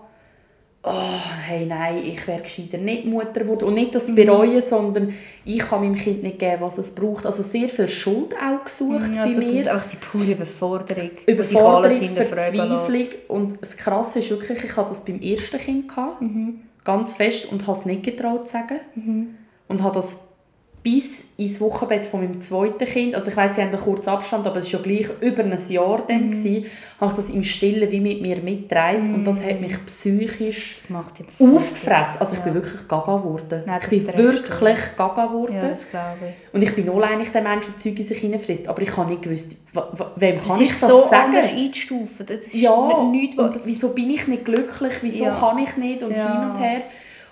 [SPEAKER 2] oh, hey, nein, ich wäre gescheiter nicht Mutter geworden. Und nicht das
[SPEAKER 1] Mhm.
[SPEAKER 2] bereuen, sondern ich kann meinem Kind nicht geben, was es braucht. Also sehr viel Schuld auch gesucht
[SPEAKER 1] Ja, also
[SPEAKER 2] bei
[SPEAKER 1] das ist
[SPEAKER 2] mir.
[SPEAKER 1] einfach die pure Überforderung.
[SPEAKER 2] Überforderung. Verzweiflung. Und das Krasse ist wirklich, ich hatte das beim ersten Kind. Gehabt,
[SPEAKER 1] Mhm.
[SPEAKER 2] Ganz fest und habe es nicht getraut zu sagen. Und habe das bis ins Wochenbett von meinem zweiten Kind, also ich weiss, sie haben einen kurzen Abstand, aber es war ja gleich über ein Jahr dann,
[SPEAKER 1] Mhm.
[SPEAKER 2] gewesen, habe ich das im Stillen wie mit mir mitgetragen und das hat mich psychisch
[SPEAKER 1] Macht
[SPEAKER 2] aufgefressen. Also ich
[SPEAKER 1] Ja.
[SPEAKER 2] bin wirklich gaga geworden.
[SPEAKER 1] Nein,
[SPEAKER 2] ich
[SPEAKER 1] das
[SPEAKER 2] bin wirklich gaga geworden.
[SPEAKER 1] Ja, das glaube ich.
[SPEAKER 2] Und ich bin eigentlich der Mensch, der Zeug in sich hineinfrisst. Aber ich habe nicht gewusst, wem kann
[SPEAKER 1] Es
[SPEAKER 2] ich das
[SPEAKER 1] so
[SPEAKER 2] sagen?
[SPEAKER 1] Das ist
[SPEAKER 2] Ja,
[SPEAKER 1] nichts, was...
[SPEAKER 2] wieso bin ich nicht glücklich, wieso
[SPEAKER 1] Ja.
[SPEAKER 2] kann ich nicht und
[SPEAKER 1] Ja.
[SPEAKER 2] hin und her.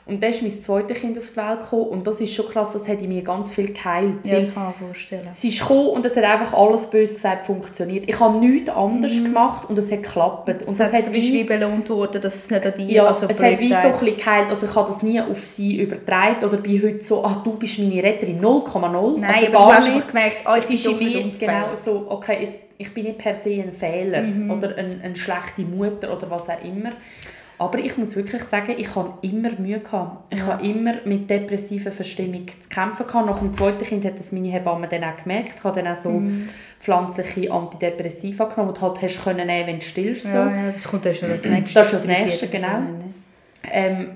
[SPEAKER 2] Und dann ist mein zweites Kind auf die Welt gekommen und das ist schon krass, das hat in mir ganz viel geheilt.
[SPEAKER 1] Ja, das kann ich mir vorstellen.
[SPEAKER 2] sie ist gekommen und es hat einfach alles bös gesagt funktioniert. Ich habe nichts anders gemacht und es hat geklappt. Und
[SPEAKER 1] Mhm. Es
[SPEAKER 2] das
[SPEAKER 1] hat,
[SPEAKER 2] hat
[SPEAKER 1] wie,
[SPEAKER 2] wie,
[SPEAKER 1] belohnt worden, dass es nicht an dir
[SPEAKER 2] ja,
[SPEAKER 1] also
[SPEAKER 2] es hat wie so ein geheilt. Also ich habe das nie auf sie übertragen oder bin heute so, ah, du bist meine Retterin 0,0.
[SPEAKER 1] Nein,
[SPEAKER 2] also
[SPEAKER 1] aber
[SPEAKER 2] gar
[SPEAKER 1] du hast
[SPEAKER 2] nicht.
[SPEAKER 1] gemerkt, ich
[SPEAKER 2] es ist in mir genau so, okay, es, ich bin nicht per se ein Fehler
[SPEAKER 1] Mhm.
[SPEAKER 2] oder ein, eine schlechte Mutter oder was auch immer. Aber ich muss wirklich sagen, ich habe immer Mühe gehabt. Ich habe immer mit depressiver Verstimmung zu kämpfen gehabt. Nach dem zweiten Kind hat das meine Hebamme dann auch gemerkt. Ich habe dann auch so
[SPEAKER 1] Mhm.
[SPEAKER 2] pflanzliche Antidepressiva genommen, die du halt hast können nehmen, wenn du stillst. So.
[SPEAKER 1] Ja, ja, das kommt dann schon als nächstes.
[SPEAKER 2] Das ist das Nächste, genau.
[SPEAKER 1] ne?
[SPEAKER 2] Ähm,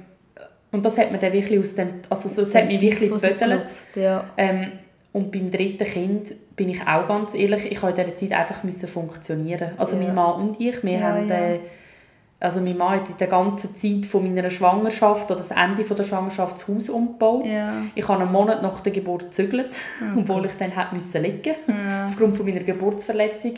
[SPEAKER 2] und das hat mir dann wirklich aus dem, also so, es hat mich wirklich
[SPEAKER 1] rausgeklopft, Ja.
[SPEAKER 2] Ähm, und beim dritten Kind bin ich auch ganz ehrlich, ich habe in dieser Zeit einfach müssen funktionionieren. Also
[SPEAKER 1] Ja.
[SPEAKER 2] mein Mann und ich, wir
[SPEAKER 1] Ja,
[SPEAKER 2] haben,
[SPEAKER 1] ja.
[SPEAKER 2] äh, also mein Mann hat in der ganzen Zeit von meiner Schwangerschaft oder das Ende von der Schwangerschaft das Haus umgebaut.
[SPEAKER 1] Ja.
[SPEAKER 2] Ich habe einen Monat nach der Geburt gezügelt, [laughs] obwohl ich dann hätte müssen liegen aufgrund von meiner Geburtsverletzung.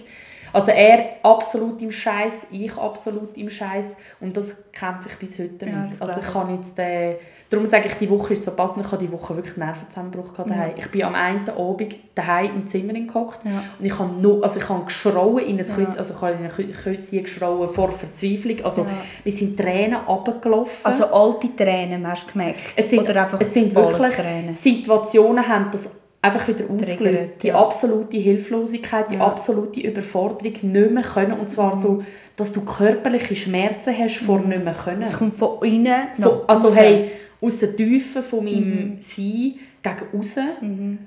[SPEAKER 2] Also er absolut im Scheiß, ich absolut im Scheiß und das kämpfe ich bis heute
[SPEAKER 1] Ja,
[SPEAKER 2] mit. also ich kann jetzt, äh, darum sage ich, die Woche ist so passend, ich habe die Woche wirklich einen Nervenzusammenbruch gehabt daheim. Ich bin am einen Abend daheim im Zimmer gehockt
[SPEAKER 1] Ja.
[SPEAKER 2] und ich habe nur, also ich habe geschrauen in ein Küsschen, also ich habe in ein geschrauen vor Verzweiflung, also
[SPEAKER 1] Ja.
[SPEAKER 2] mir sind Tränen runtergelaufen.
[SPEAKER 1] Also alte Tränen, hast du gemerkt?
[SPEAKER 2] Es sind,
[SPEAKER 1] Oder einfach
[SPEAKER 2] es sind wirklich
[SPEAKER 1] Tränen?
[SPEAKER 2] Situationen haben das einfach wieder ausgelöst. Die
[SPEAKER 1] ja.
[SPEAKER 2] absolute Hilflosigkeit, die
[SPEAKER 1] Ja.
[SPEAKER 2] absolute Überforderung, nicht mehr können. Und zwar so, dass du körperliche Schmerzen hast vor nicht mehr können.
[SPEAKER 1] Es kommt von innen nach
[SPEAKER 2] Von, also hey, aus der Tiefe von
[SPEAKER 1] Mhm.
[SPEAKER 2] meinem Sein gegen außen.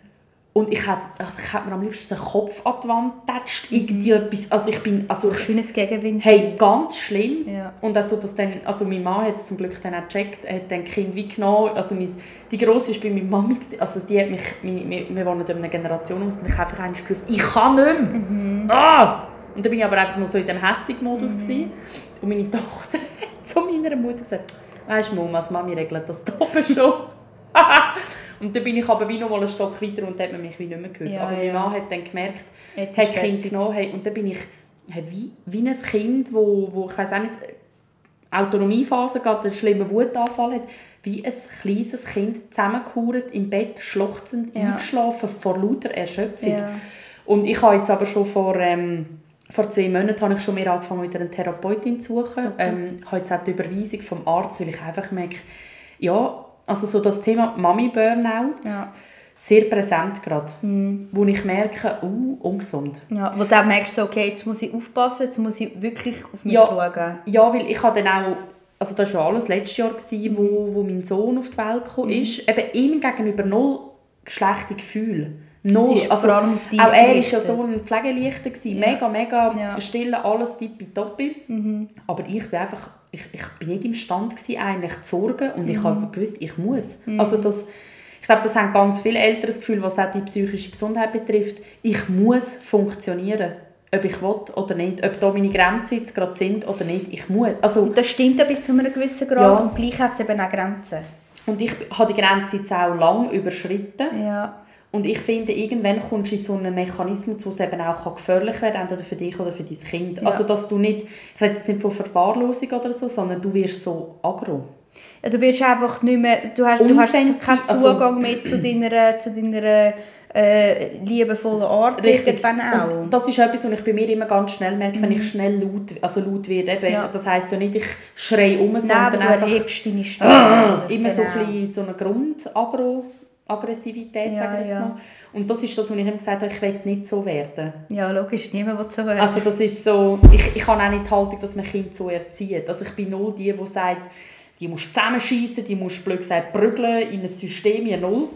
[SPEAKER 2] Und ich hätte, also ich hätte mir am liebsten den Kopf an die Wand getatscht.
[SPEAKER 1] Mhm.
[SPEAKER 2] Irgendwie etwas, also ich bin, also ich,
[SPEAKER 1] Schönes Gegenwind.
[SPEAKER 2] Hey, ganz schlimm.
[SPEAKER 1] Ja.
[SPEAKER 2] Und also, dass dann, also mein Mann hat es zum Glück dann auch gecheckt, er hat dann Kind wie genommen, also mein, die Grosse war bei meiner Mami, also die hat mich, meine, wir, wir wohnen in einer Generation aus, und mich einfach einmal gerufen, ich kann nicht mehr.
[SPEAKER 1] Mhm.
[SPEAKER 2] Ah! Und dann bin ich aber einfach noch so in diesem Hässig-Modus gewesen. Und meine Tochter [laughs] [laughs] zu meiner Mutter gesagt, weisst du Mama, als Mami regelt das da oben schon. [laughs] Und dann bin ich aber wie noch mal einen Stock weiter und hat man mich wie nicht mehr gehört.
[SPEAKER 1] Ja,
[SPEAKER 2] aber mein
[SPEAKER 1] ja.
[SPEAKER 2] Mann hat dann gemerkt,
[SPEAKER 1] Jetzt
[SPEAKER 2] hat Kind genommen hey, und dann bin ich hey, wie, wie ein Kind, wo, wo ich weiß auch nicht, Autonomiephase gehabt, einen schlimmen Wutanfall hat, wie ein kleines Kind zusammengekauert, im Bett schluchzend
[SPEAKER 1] Ja.
[SPEAKER 2] eingeschlafen vor lauter Erschöpfung.
[SPEAKER 1] Ja.
[SPEAKER 2] Und ich habe jetzt aber schon vor, ähm, vor zwei Monaten habe ich schon mehr angefangen, wieder eine Therapeutin zu suchen. Ähm, habe jetzt auch die Überweisung vom Arzt, weil ich einfach merke, ja, also so das Thema Mami-Burnout,
[SPEAKER 1] Ja.
[SPEAKER 2] sehr präsent gerade. Wo ich merke, uh, ungesund.
[SPEAKER 1] Ja, wo du dann merkst, okay, jetzt muss ich aufpassen, jetzt muss ich wirklich auf mich
[SPEAKER 2] Ja.
[SPEAKER 1] schauen.
[SPEAKER 2] Ja, weil ich habe dann auch, also das war ja alles letztes Jahr, gewesen, wo, wo mein Sohn auf die Welt gekommen ist, eben ihm gegenüber null schlechte Gefühle. Null. Also,
[SPEAKER 1] vor allem auf dich
[SPEAKER 2] auch er war ja
[SPEAKER 1] gerichtet.
[SPEAKER 2] so ein Pflegelichter, gewesen,
[SPEAKER 1] Ja.
[SPEAKER 2] mega, mega
[SPEAKER 1] Ja. Mhm.
[SPEAKER 2] still, alles tippitoppi. Aber ich bin einfach, ich, ich bin nicht imstande gewesen, eigentlich zu sorgen und
[SPEAKER 1] Mhm.
[SPEAKER 2] ich habe gewusst, ich muss. Also das, ich glaube, das haben ganz viele Eltern das Gefühl, was auch die psychische Gesundheit betrifft. Ich muss funktionieren, ob ich will oder nicht, ob da meine Grenzen jetzt gerade sind oder nicht. Ich muss. Also,
[SPEAKER 1] Und das stimmt ja bis zu einem gewissen Grad
[SPEAKER 2] Ja.
[SPEAKER 1] und gleich hat es eben auch Grenzen.
[SPEAKER 2] und ich habe die Grenze jetzt auch lang überschritten.
[SPEAKER 1] Ja.
[SPEAKER 2] Und ich finde, irgendwann kommst du in so einen Mechanismus, wo es eben auch gefährlich werden kann, entweder für dich oder für dein Kind.
[SPEAKER 1] Ja.
[SPEAKER 2] Also, dass du nicht, ich rede jetzt nicht von Verwahrlosung oder so, sondern du wirst so aggro.
[SPEAKER 1] Ja, Du wirst einfach nicht mehr, du hast, du hast
[SPEAKER 2] Unsensi-
[SPEAKER 1] keinen
[SPEAKER 2] also-
[SPEAKER 1] Zugang mehr zu deiner, zu deiner äh, liebevollen Art irgendwann auch.
[SPEAKER 2] Und das ist etwas, was ich bei mir immer ganz schnell merke, wenn ich schnell laut, also laut werde. Eben,
[SPEAKER 1] Mhm. Ja.
[SPEAKER 2] Das heisst ja nicht, ich schreie um,
[SPEAKER 1] Nein,
[SPEAKER 2] sondern
[SPEAKER 1] aber du
[SPEAKER 2] einfach
[SPEAKER 1] erhebst deine Stimme. [clears throat]
[SPEAKER 2] immer so,
[SPEAKER 1] Genau.
[SPEAKER 2] ein bisschen so eine Grund-Aggressivität,
[SPEAKER 1] Ja,
[SPEAKER 2] sagen wir jetzt
[SPEAKER 1] ja.
[SPEAKER 2] mal. Und das ist das, was ich immer gesagt habe, ich will nicht so werden.
[SPEAKER 1] Ja, logisch, niemand will so werden.
[SPEAKER 2] Also das ist so, ich, ich habe auch nicht die Haltung, dass man Kind so erzieht. Also ich bin null die, die sagt, die musst du zusammenschießen, die musst du blöd gesagt prügeln in ein System, ja null.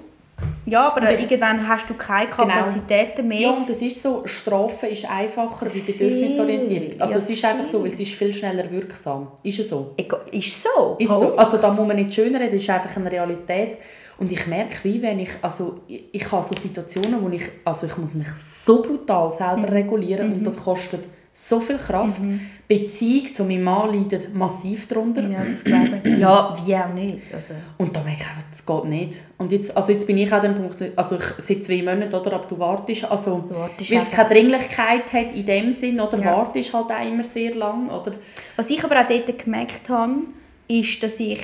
[SPEAKER 1] Ja, aber
[SPEAKER 2] ich-
[SPEAKER 1] irgendwann hast du keine
[SPEAKER 2] Genau.
[SPEAKER 1] Kapazitäten mehr.
[SPEAKER 2] Ja, und es ist so, Strafe ist einfacher wie Bedürfnisorientierung. Also
[SPEAKER 1] Ja,
[SPEAKER 2] es ist einfach so, weil es ist viel schneller wirksam. Ist es so?
[SPEAKER 1] Ist so.
[SPEAKER 2] Ist so. Also da muss man nicht schöner reden, das ist einfach eine Realität. Und ich merke, wie wenn ich, also ich, ich habe so Situationen, wo ich, also ich muss mich so brutal selber
[SPEAKER 1] Mhm.
[SPEAKER 2] regulieren und das kostet so viel Kraft. Beziehung zu meinem Mann leidet massiv darunter.
[SPEAKER 1] Ja, das glaube ich. [clears throat] Ja, wie auch nicht. Also,
[SPEAKER 2] Und da merke ich einfach, das geht nicht. Und jetzt, also jetzt bin ich an dem Punkt, also ich seit zwei Monaten, oder, aber du wartest, also
[SPEAKER 1] Du wartest
[SPEAKER 2] weil es keine Dringlichkeit hat in dem Sinn, oder
[SPEAKER 1] Ja.
[SPEAKER 2] wartest halt auch immer sehr lang, oder?
[SPEAKER 1] Was ich aber auch dort gemerkt habe, ist, dass ich,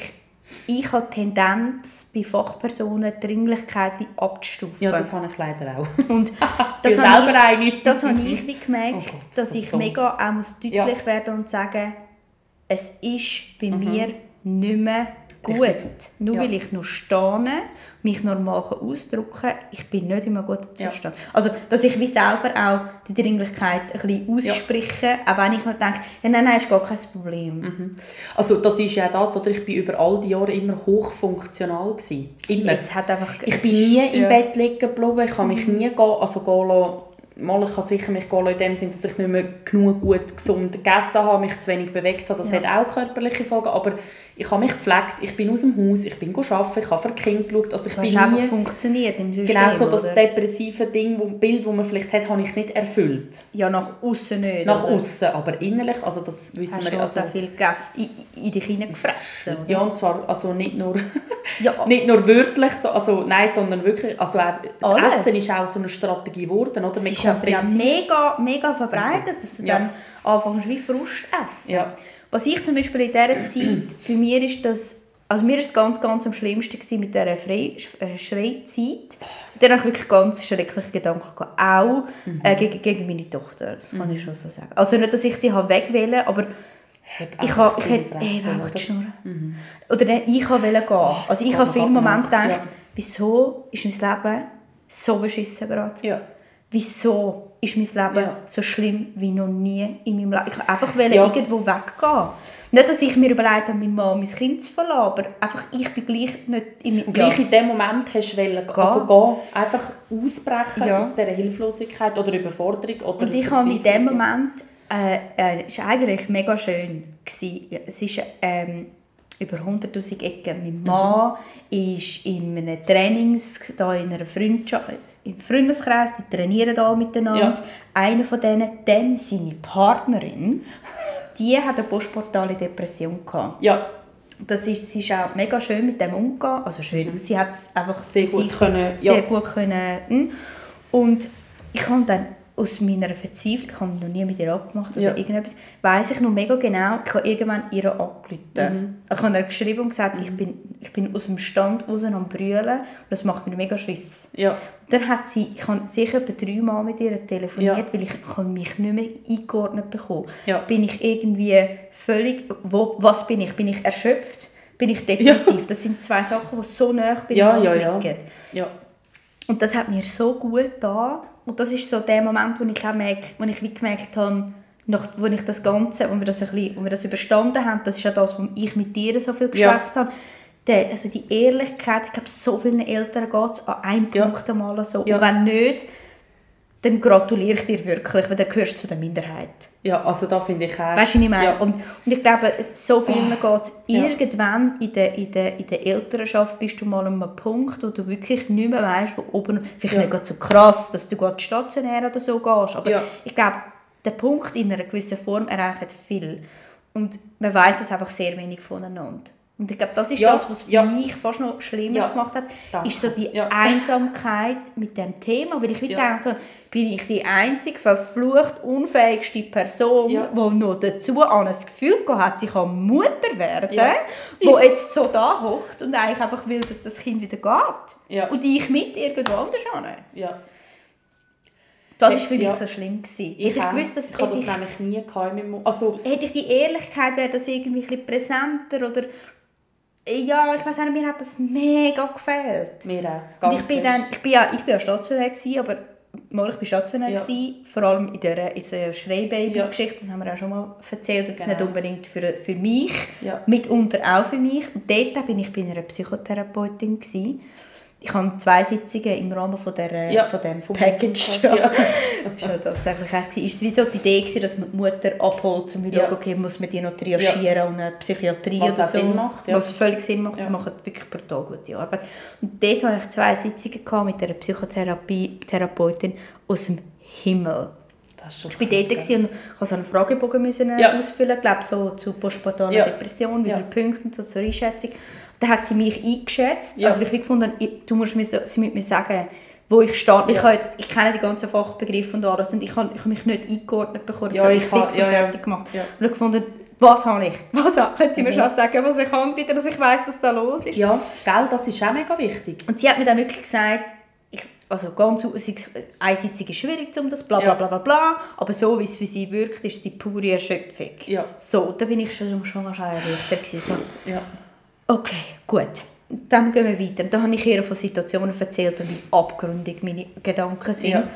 [SPEAKER 1] ich habe die Tendenz, bei Fachpersonen die Dringlichkeit wie abzustufen.
[SPEAKER 2] Ja, das habe ich leider auch. [laughs]
[SPEAKER 1] Und
[SPEAKER 2] Das bin
[SPEAKER 1] habe
[SPEAKER 2] selber eine.
[SPEAKER 1] ich, das habe ich [laughs] wie gemerkt,
[SPEAKER 2] Oh Gott,
[SPEAKER 1] dass ich
[SPEAKER 2] dumm.
[SPEAKER 1] mega auch muss deutlich
[SPEAKER 2] Ja.
[SPEAKER 1] werden und sagen, es ist bei mir nicht mehr gut.
[SPEAKER 2] Richtig.
[SPEAKER 1] Nur
[SPEAKER 2] Ja.
[SPEAKER 1] weil ich noch stehe, mich normal ausdrücken kann, ich bin nicht in einem guten
[SPEAKER 2] Ja.
[SPEAKER 1] Zustand. Also, dass ich wie selber auch die Dringlichkeit ein bisschen ausspreche, auch wenn ich mir denke, ja, nein, nein, ist gar kein Problem.
[SPEAKER 2] Also das ist ja das, oder ich bin über all die Jahre immer hochfunktional gewesen. Immer.
[SPEAKER 1] Es hat einfach,
[SPEAKER 2] Ich bin
[SPEAKER 1] ist-
[SPEAKER 2] nie im
[SPEAKER 1] ja.
[SPEAKER 2] Bett liegen geblieben, ich kann mich nie gehen, also gehen lassen. Mal, ich kann sicher mich gehen in dem Sinne, dass ich nicht mehr genug gut gesund gegessen habe, mich zu wenig bewegt habe. Das
[SPEAKER 1] Ja.
[SPEAKER 2] hat auch körperliche Folgen, aber ich habe mich gepflegt, ich bin aus dem Haus, ich bin arbeiten, ich habe für die Kinder geschaut. Also ich
[SPEAKER 1] Du
[SPEAKER 2] bin
[SPEAKER 1] hast einfach
[SPEAKER 2] nie,
[SPEAKER 1] funktioniert im System,
[SPEAKER 2] genau so das
[SPEAKER 1] oder?
[SPEAKER 2] depressive Ding, wo, Bild, das man vielleicht hat, habe ich nicht erfüllt.
[SPEAKER 1] Ja, nach außen nicht.
[SPEAKER 2] Nach außen, aber innerlich, also das wissen
[SPEAKER 1] Hast
[SPEAKER 2] wir
[SPEAKER 1] du
[SPEAKER 2] ja.
[SPEAKER 1] also
[SPEAKER 2] Also,
[SPEAKER 1] viel gegessen, in, in dich hineingefressen,
[SPEAKER 2] ja, und zwar also nicht nur... [laughs]
[SPEAKER 1] Ja,
[SPEAKER 2] Nicht nur wörtlich, so, also nein, sondern wirklich, also auch, das
[SPEAKER 1] Alles.
[SPEAKER 2] Essen ist auch so eine Strategie geworden, oder?
[SPEAKER 1] das ist aber ja mega, mega verbreitet, dass du
[SPEAKER 2] Ja.
[SPEAKER 1] dann anfängst wie Frust essen.
[SPEAKER 2] Ja.
[SPEAKER 1] Was ich zum Beispiel in dieser Zeit, bei mir ist das, also mir ist ganz, ganz am schlimmsten gewesen mit dieser Frei, äh, Schreizeit. Dann habe ich wirklich ganz schreckliche Gedanken gehabt, auch
[SPEAKER 2] Mhm.
[SPEAKER 1] äh, gegen, gegen meine Tochter, das kann ich schon so sagen. Also nicht, dass ich sie habe wegwählen, aber ich, habe, ich hätte
[SPEAKER 2] oder?
[SPEAKER 1] die Schnurren. Oder dann, ich wollte gehen. Also ich habe viele Momente gedacht,
[SPEAKER 2] ja.
[SPEAKER 1] wieso ist mein Leben so beschissen gerade?
[SPEAKER 2] Ja.
[SPEAKER 1] Wieso ist mein Leben
[SPEAKER 2] Ja.
[SPEAKER 1] so schlimm wie noch nie in meinem Leben? Ich wollte einfach
[SPEAKER 2] Ja.
[SPEAKER 1] irgendwo weggehen. Nicht, dass ich mir überlegt habe, meine Mann mein Kind zu verlassen, aber einfach, ich bin gleich nicht in meinem...
[SPEAKER 2] Und gleich in dem Moment hast du wollen, also gehen, einfach ausbrechen
[SPEAKER 1] Ja.
[SPEAKER 2] aus dieser Hilflosigkeit oder Überforderung oder
[SPEAKER 1] Und ich habe in dem. Moment, äh, äh, es war eigentlich mega schön. Gewesen. Es ist ähm, über 100'000 Ecken. Mein Mann ist in einem Trainings, da in einer Freundschaft, im Freundeskreis, die trainieren da miteinander.
[SPEAKER 2] Ja.
[SPEAKER 1] Einer von denen, dann seine Partnerin, die hat eine postportale Depression gehabt.
[SPEAKER 2] Ja,
[SPEAKER 1] das ist, sie ist auch mega schön mit dem umgegangen. Also schön, sie hat es einfach
[SPEAKER 2] Sehr gut können,
[SPEAKER 1] sehr
[SPEAKER 2] ja.
[SPEAKER 1] gut können. hm. Und ich habe dann aus meiner Verzweiflung, ich habe noch nie mit ihr abgemacht oder
[SPEAKER 2] Ja.
[SPEAKER 1] irgendetwas, weiss ich noch mega genau, ich habe irgendwann ihr angerufen.
[SPEAKER 2] Mhm.
[SPEAKER 1] Ich habe ihr geschrieben und gesagt, ich, bin, ich bin aus dem Stand raus am brüllen und das macht mir mega Schiss.
[SPEAKER 2] Ja,
[SPEAKER 1] Dann hat sie, ich habe sicher etwa dreimal mit ihr telefoniert,
[SPEAKER 2] Ja.
[SPEAKER 1] weil ich, habe mich nicht mehr eingeordnet bekommen.
[SPEAKER 2] Ja.
[SPEAKER 1] Bin ich irgendwie völlig, wo, was bin ich? Bin ich erschöpft? Bin ich depressiv? Das sind zwei Sachen, die so nah
[SPEAKER 2] Ja,
[SPEAKER 1] beieinander
[SPEAKER 2] ja, ja.
[SPEAKER 1] liegen.
[SPEAKER 2] ja.
[SPEAKER 1] Und das hat mir so gut getan. Und das ist so der Moment, wo ich, auch wo ich wie gemerkt habe, nach, wo ich das Ganze, wo wir das, ein bisschen, wo wir das überstanden haben, das ist ja das, wo ich mit dir so viel
[SPEAKER 2] Ja.
[SPEAKER 1] geschwätzt habe, der, also die Ehrlichkeit, ich glaube, so vielen Eltern geht es an einem
[SPEAKER 2] Ja.
[SPEAKER 1] Punkt einmal so.
[SPEAKER 2] Ja.
[SPEAKER 1] Und wenn nicht, dann gratuliere ich dir wirklich, weil dann gehörst du zu der Minderheit.
[SPEAKER 2] Ja, also da finde ich auch...
[SPEAKER 1] Weißt du, was ich meine?
[SPEAKER 2] Ja.
[SPEAKER 1] Und, und ich glaube, so vielen geht es
[SPEAKER 2] Ja.
[SPEAKER 1] irgendwann in der, in, der, in der Elternschaft bist du mal an einem Punkt, wo du wirklich nicht mehr weißt, wo oben, vielleicht
[SPEAKER 2] Ja.
[SPEAKER 1] nicht so krass, dass du gerade stationär oder so gehst, aber
[SPEAKER 2] Ja.
[SPEAKER 1] ich glaube, der Punkt in einer gewissen Form erreicht viel. Und man weiß es einfach sehr wenig voneinander. Und ich glaube, das ist
[SPEAKER 2] Ja,
[SPEAKER 1] das, was für
[SPEAKER 2] ja.
[SPEAKER 1] mich fast noch schlimmer
[SPEAKER 2] Ja.
[SPEAKER 1] gemacht hat,
[SPEAKER 2] Danke.
[SPEAKER 1] ist so die. Einsamkeit mit dem Thema. Weil ich wie
[SPEAKER 2] Ja.
[SPEAKER 1] habe, bin ich die einzige verflucht unfähigste Person,
[SPEAKER 2] Ja.
[SPEAKER 1] die noch dazu an ein Gefühl hat, sie kann Mutter werden,
[SPEAKER 2] Ja.
[SPEAKER 1] die jetzt so da hockt und eigentlich einfach will, dass das Kind wieder geht. Und ich mit irgendwo anders hin.
[SPEAKER 2] Ja.
[SPEAKER 1] Das war für mich so schlimm. Gewesen.
[SPEAKER 2] Ich,
[SPEAKER 1] hätte ich gewusst, dass
[SPEAKER 2] ich habe
[SPEAKER 1] hätte
[SPEAKER 2] das
[SPEAKER 1] ich,
[SPEAKER 2] nämlich nie gehabt. Also,
[SPEAKER 1] hätte ich die Ehrlichkeit, wäre das irgendwie ein bisschen präsenter oder ja, ich weiß nicht, mir hat das mega gefehlt.
[SPEAKER 2] mir auch.
[SPEAKER 1] Und
[SPEAKER 2] Ganz
[SPEAKER 1] ich bin,
[SPEAKER 2] fest.
[SPEAKER 1] dann, ich bin ja ich bin ja stationär, gewesen, aber mal, ich bin stationär,
[SPEAKER 2] Ja.
[SPEAKER 1] gewesen, vor allem in der, in der Schreibaby-Geschichte, das haben wir auch schon mal erzählt, jetzt
[SPEAKER 2] Genau.
[SPEAKER 1] nicht unbedingt für, für mich,
[SPEAKER 2] Ja.
[SPEAKER 1] mitunter auch für mich. Und dort bin ich bei einer Psychotherapeutin. Gewesen. Ich habe zwei Sitzungen im Rahmen von, der,
[SPEAKER 2] Ja,
[SPEAKER 1] von dem Package.
[SPEAKER 2] Ja. [laughs]
[SPEAKER 1] Ja. ist ja tatsächlich gewesen. Ist wie so die Idee gewesen, dass man die Mutter abholt, um zu
[SPEAKER 2] Ja.
[SPEAKER 1] schauen, okay, muss man die noch triagieren und eine Psychiatrie
[SPEAKER 2] Was
[SPEAKER 1] oder so.
[SPEAKER 2] Sinn macht, ja.
[SPEAKER 1] Was völlig Sinn macht,
[SPEAKER 2] Ja.
[SPEAKER 1] die machen wirklich brutal gute Arbeit. Und dort hatte ich zwei Sitzungen gehabt mit einer Psychotherapeutin aus dem Himmel. Ich war dort gewesen und ich musste so einen Fragebogen müssen äh,
[SPEAKER 2] Ja.
[SPEAKER 1] ausfüllen, glaube so zu postpartaler
[SPEAKER 2] Ja.
[SPEAKER 1] Depression, wie
[SPEAKER 2] Ja.
[SPEAKER 1] viele Punkte und so zur Einschätzung. Dann hat sie mich eingeschätzt,
[SPEAKER 2] Ja.
[SPEAKER 1] also ich habe gefunden, ich- du musst mir so, sie mit mir sagen, wo ich stand. Ich,
[SPEAKER 2] Ja.
[SPEAKER 1] habe jetzt, ich kenne die ganzen Fachbegriffe und alles und ich habe, ich habe mich nicht eingeordnet bekommen, das
[SPEAKER 2] Ja,
[SPEAKER 1] habe
[SPEAKER 2] ich
[SPEAKER 1] ich fix und fertig gemacht. Und ich gefunden, was habe ich? [laughs] Was können Sie mir
[SPEAKER 2] Mhm.
[SPEAKER 1] schon sagen, was ich habe, bitte, dass ich weiß, was da los ist?
[SPEAKER 2] Ja, gell, das ist auch mega wichtig.
[SPEAKER 1] Und sie hat mir dann wirklich gesagt, ich, also ganz einseitig ist schwierig, um das bla bla bla bla bla, aber so wie es für sie wirkt, ist sie pure Erschöpfung.
[SPEAKER 2] Ja.
[SPEAKER 1] So, da bin ich schon, schon erleichtert gewesen, so,
[SPEAKER 2] Ja.
[SPEAKER 1] Okay, gut. Dann gehen wir weiter. Dann habe ich ihr von Situationen erzählt und wie abgründig meine Gedanken sind.
[SPEAKER 2] Ja.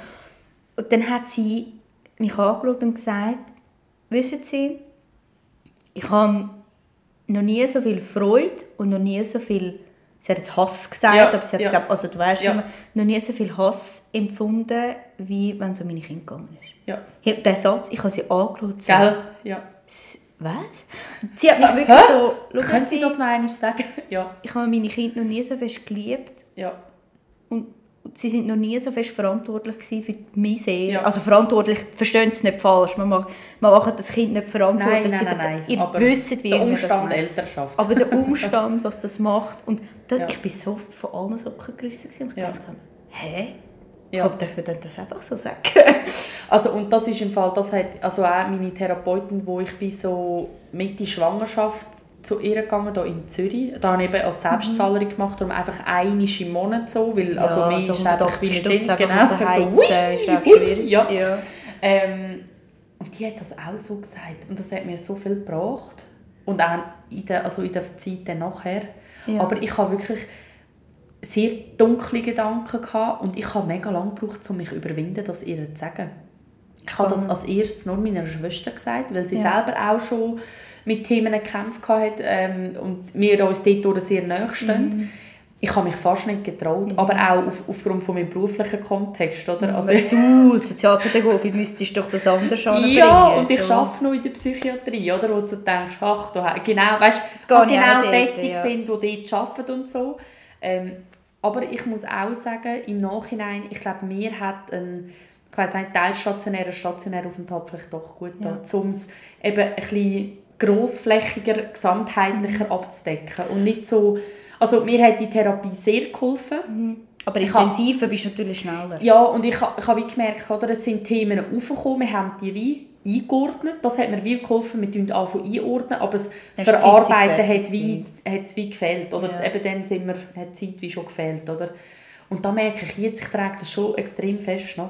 [SPEAKER 1] Und dann hat sie mich angeschaut und gesagt, wissen Sie, ich habe noch nie so viel Freude und noch nie so viel, sie hat jetzt Hass gesagt,
[SPEAKER 2] Ja,
[SPEAKER 1] aber sie hat
[SPEAKER 2] ja.
[SPEAKER 1] glaub, also du weißt
[SPEAKER 2] Ja.
[SPEAKER 1] immer, noch nie so viel Hass empfunden, wie wenn es um meine Kinder gegangen ist.
[SPEAKER 2] Ja.
[SPEAKER 1] Ja, Der Satz, ich habe sie angeschaut, so,
[SPEAKER 2] Gell? Ja.
[SPEAKER 1] Was? Sie hat mich wirklich
[SPEAKER 2] Hä?
[SPEAKER 1] so, «Schauen
[SPEAKER 2] Können Sie das noch einmal sagen? [laughs] Ja.
[SPEAKER 1] ich habe meine Kinder noch nie so fest geliebt
[SPEAKER 2] Ja.
[SPEAKER 1] und sie sind noch nie so fest verantwortlich für meine Seele.
[SPEAKER 2] Ja.
[SPEAKER 1] Also verantwortlich, verstehen Sie es nicht falsch, man macht, man macht das Kind nicht verantwortlich.
[SPEAKER 2] Nein, nein, nein, nein.
[SPEAKER 1] Ihr
[SPEAKER 2] Aber
[SPEAKER 1] wisst, wie
[SPEAKER 2] der Umstand. Elternschaft.
[SPEAKER 1] Aber der [laughs] Umstand, was das macht. Und da,
[SPEAKER 2] Ja.
[SPEAKER 1] ich bin so von allen Socken gerissen und ich
[SPEAKER 2] Ja.
[SPEAKER 1] dachte, hä?
[SPEAKER 2] Ja.
[SPEAKER 1] Ja. Darf man denn das einfach so sagen? [laughs]
[SPEAKER 2] Also, und das ist im Fall, das hat also auch meine Therapeutin, wo ich bin so Mitte Schwangerschaft zu ihr gegangen, hier in Zürich. Da habe ich eben als Selbstzahlerin gemacht, darum einfach einmal im Monat so, weil also mehr
[SPEAKER 1] so
[SPEAKER 2] ist einfach wie
[SPEAKER 1] 180
[SPEAKER 2] mit
[SPEAKER 1] Stutz
[SPEAKER 2] denen,
[SPEAKER 1] einfach
[SPEAKER 2] genau, so,
[SPEAKER 1] heizen, ist auch schwierig.
[SPEAKER 2] ja.
[SPEAKER 1] ja.
[SPEAKER 2] Ähm, und die hat das auch so gesagt und das hat mir so viel gebracht und auch in der, also in der Zeit nachher.
[SPEAKER 1] Ja.
[SPEAKER 2] Aber ich habe wirklich sehr dunkle Gedanken gehabt und ich habe mega lange gebraucht, um mich zu überwinden, das ihr zu sagen. Ich habe das als erstes nur meiner Schwester gesagt, weil sie
[SPEAKER 1] Ja.
[SPEAKER 2] selber auch schon mit Themen gekämpft hat ähm, und wir uns dort sehr nahe stehen.
[SPEAKER 1] Mhm.
[SPEAKER 2] Ich habe mich fast nicht getraut, aber auch auf, aufgrund von meinem beruflichen Kontext. Oder? Also,
[SPEAKER 1] Aber du, die Sozialpädagogin, müsstest doch das anders anbringen.
[SPEAKER 2] ja, und ich
[SPEAKER 1] so.
[SPEAKER 2] arbeite noch in der Psychiatrie, oder? wo du denkst, ach, du, genau, weißt, genau
[SPEAKER 1] dort,
[SPEAKER 2] tätig
[SPEAKER 1] ja.
[SPEAKER 2] sind, die dort arbeiten und so. Ähm, aber ich muss auch sagen, im Nachhinein, ich glaube, mir hat ein, ich weiss nicht, teilstationärer, stationärer Aufenthalt vielleicht doch gut
[SPEAKER 1] Ja.
[SPEAKER 2] um es eben ein bisschen grossflächiger, gesamtheitlicher mhm. abzudecken und nicht so, also mir hat die Therapie sehr geholfen.
[SPEAKER 1] Mhm. Aber intensiver bist du natürlich schneller.
[SPEAKER 2] Ja, und ich, ich habe gemerkt, oder, es sind Themen aufgekommen, wir haben die wie eingeordnet. Das hat mir wie geholfen, wir tun anfangen einordnen, aber das Verarbeiten hat, wie, hat wie gefehlt. Oder ja. eben dann sind wir, hat die Zeit wie schon gefehlt. Oder? Und da merke ich jetzt, ich trage das schon extrem fest nach.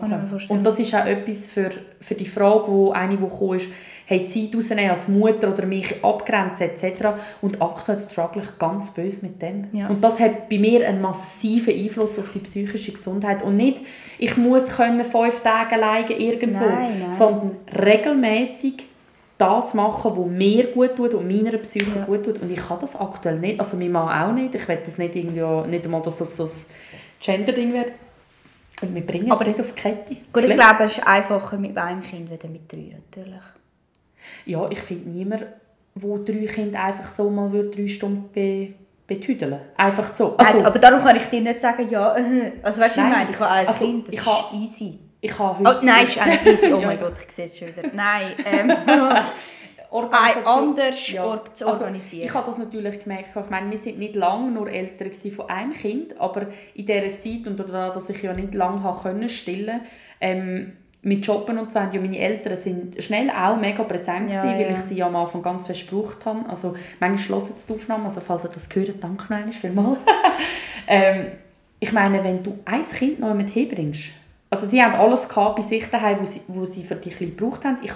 [SPEAKER 2] Und das ist auch etwas für, für die Frage, wo eine, die gekommen ist, hey, Zeit rausnehmen als Mutter oder mich abgrenzen etc. Und aktuell struggle ich ganz böse mit dem. Ja. Und das hat bei mir einen massiven Einfluss auf die psychische Gesundheit. Und nicht, ich muss können fünf Tage alleine irgendwo, nein, nein. sondern regelmäßig das machen, was mir gut tut und meiner Psyche ja. gut tut. Und ich kann das aktuell nicht. Also mein Mann auch nicht. Ich will das nicht, irgendwie, nicht einmal, dass das so ein Gender-Ding wird. Und wir bringen es nicht auf die Kette.
[SPEAKER 1] Gut, ich glaube, es ist einfacher mit einem Kind als mit drei natürlich.
[SPEAKER 2] Ja, ich finde niemand, wo drei Kinder einfach so mal drei Stunden be betüdeln Einfach so.
[SPEAKER 1] Also, Nein, aber darum kann ich dir nicht sagen, ja, also weißt du, ich meine, ich habe ein also, Kind, das ist habe, easy.
[SPEAKER 2] Ich habe
[SPEAKER 1] heute... Oh, nein, ist auch nicht easy, [laughs] oh mein Gott, ich sehe es schon wieder. Nein, [laughs] ähm, [laughs] anders ja. zu also, organisieren.
[SPEAKER 2] Also, ich habe das natürlich gemerkt. Ich meine, wir sind nicht lange nur Eltern von einem Kind, aber in dieser Zeit und dadurch, dass ich ja nicht lange stillen ähm, mit Jobben und so haben ja meine Eltern sind schnell auch mega präsent ja, gewesen, weil ja. ich sie ja am Anfang ganz gebraucht habe. Also manchmal hören sie die Aufnahme, also falls ihr das gehört, danke noch einmal vielmals. [laughs] ähm, ich meine, wenn du ein Kind noch mit herbringst, also sie haben alles gehabt bei sich daheim, wo sie, wo sie für die Kleine gebraucht haben. Ich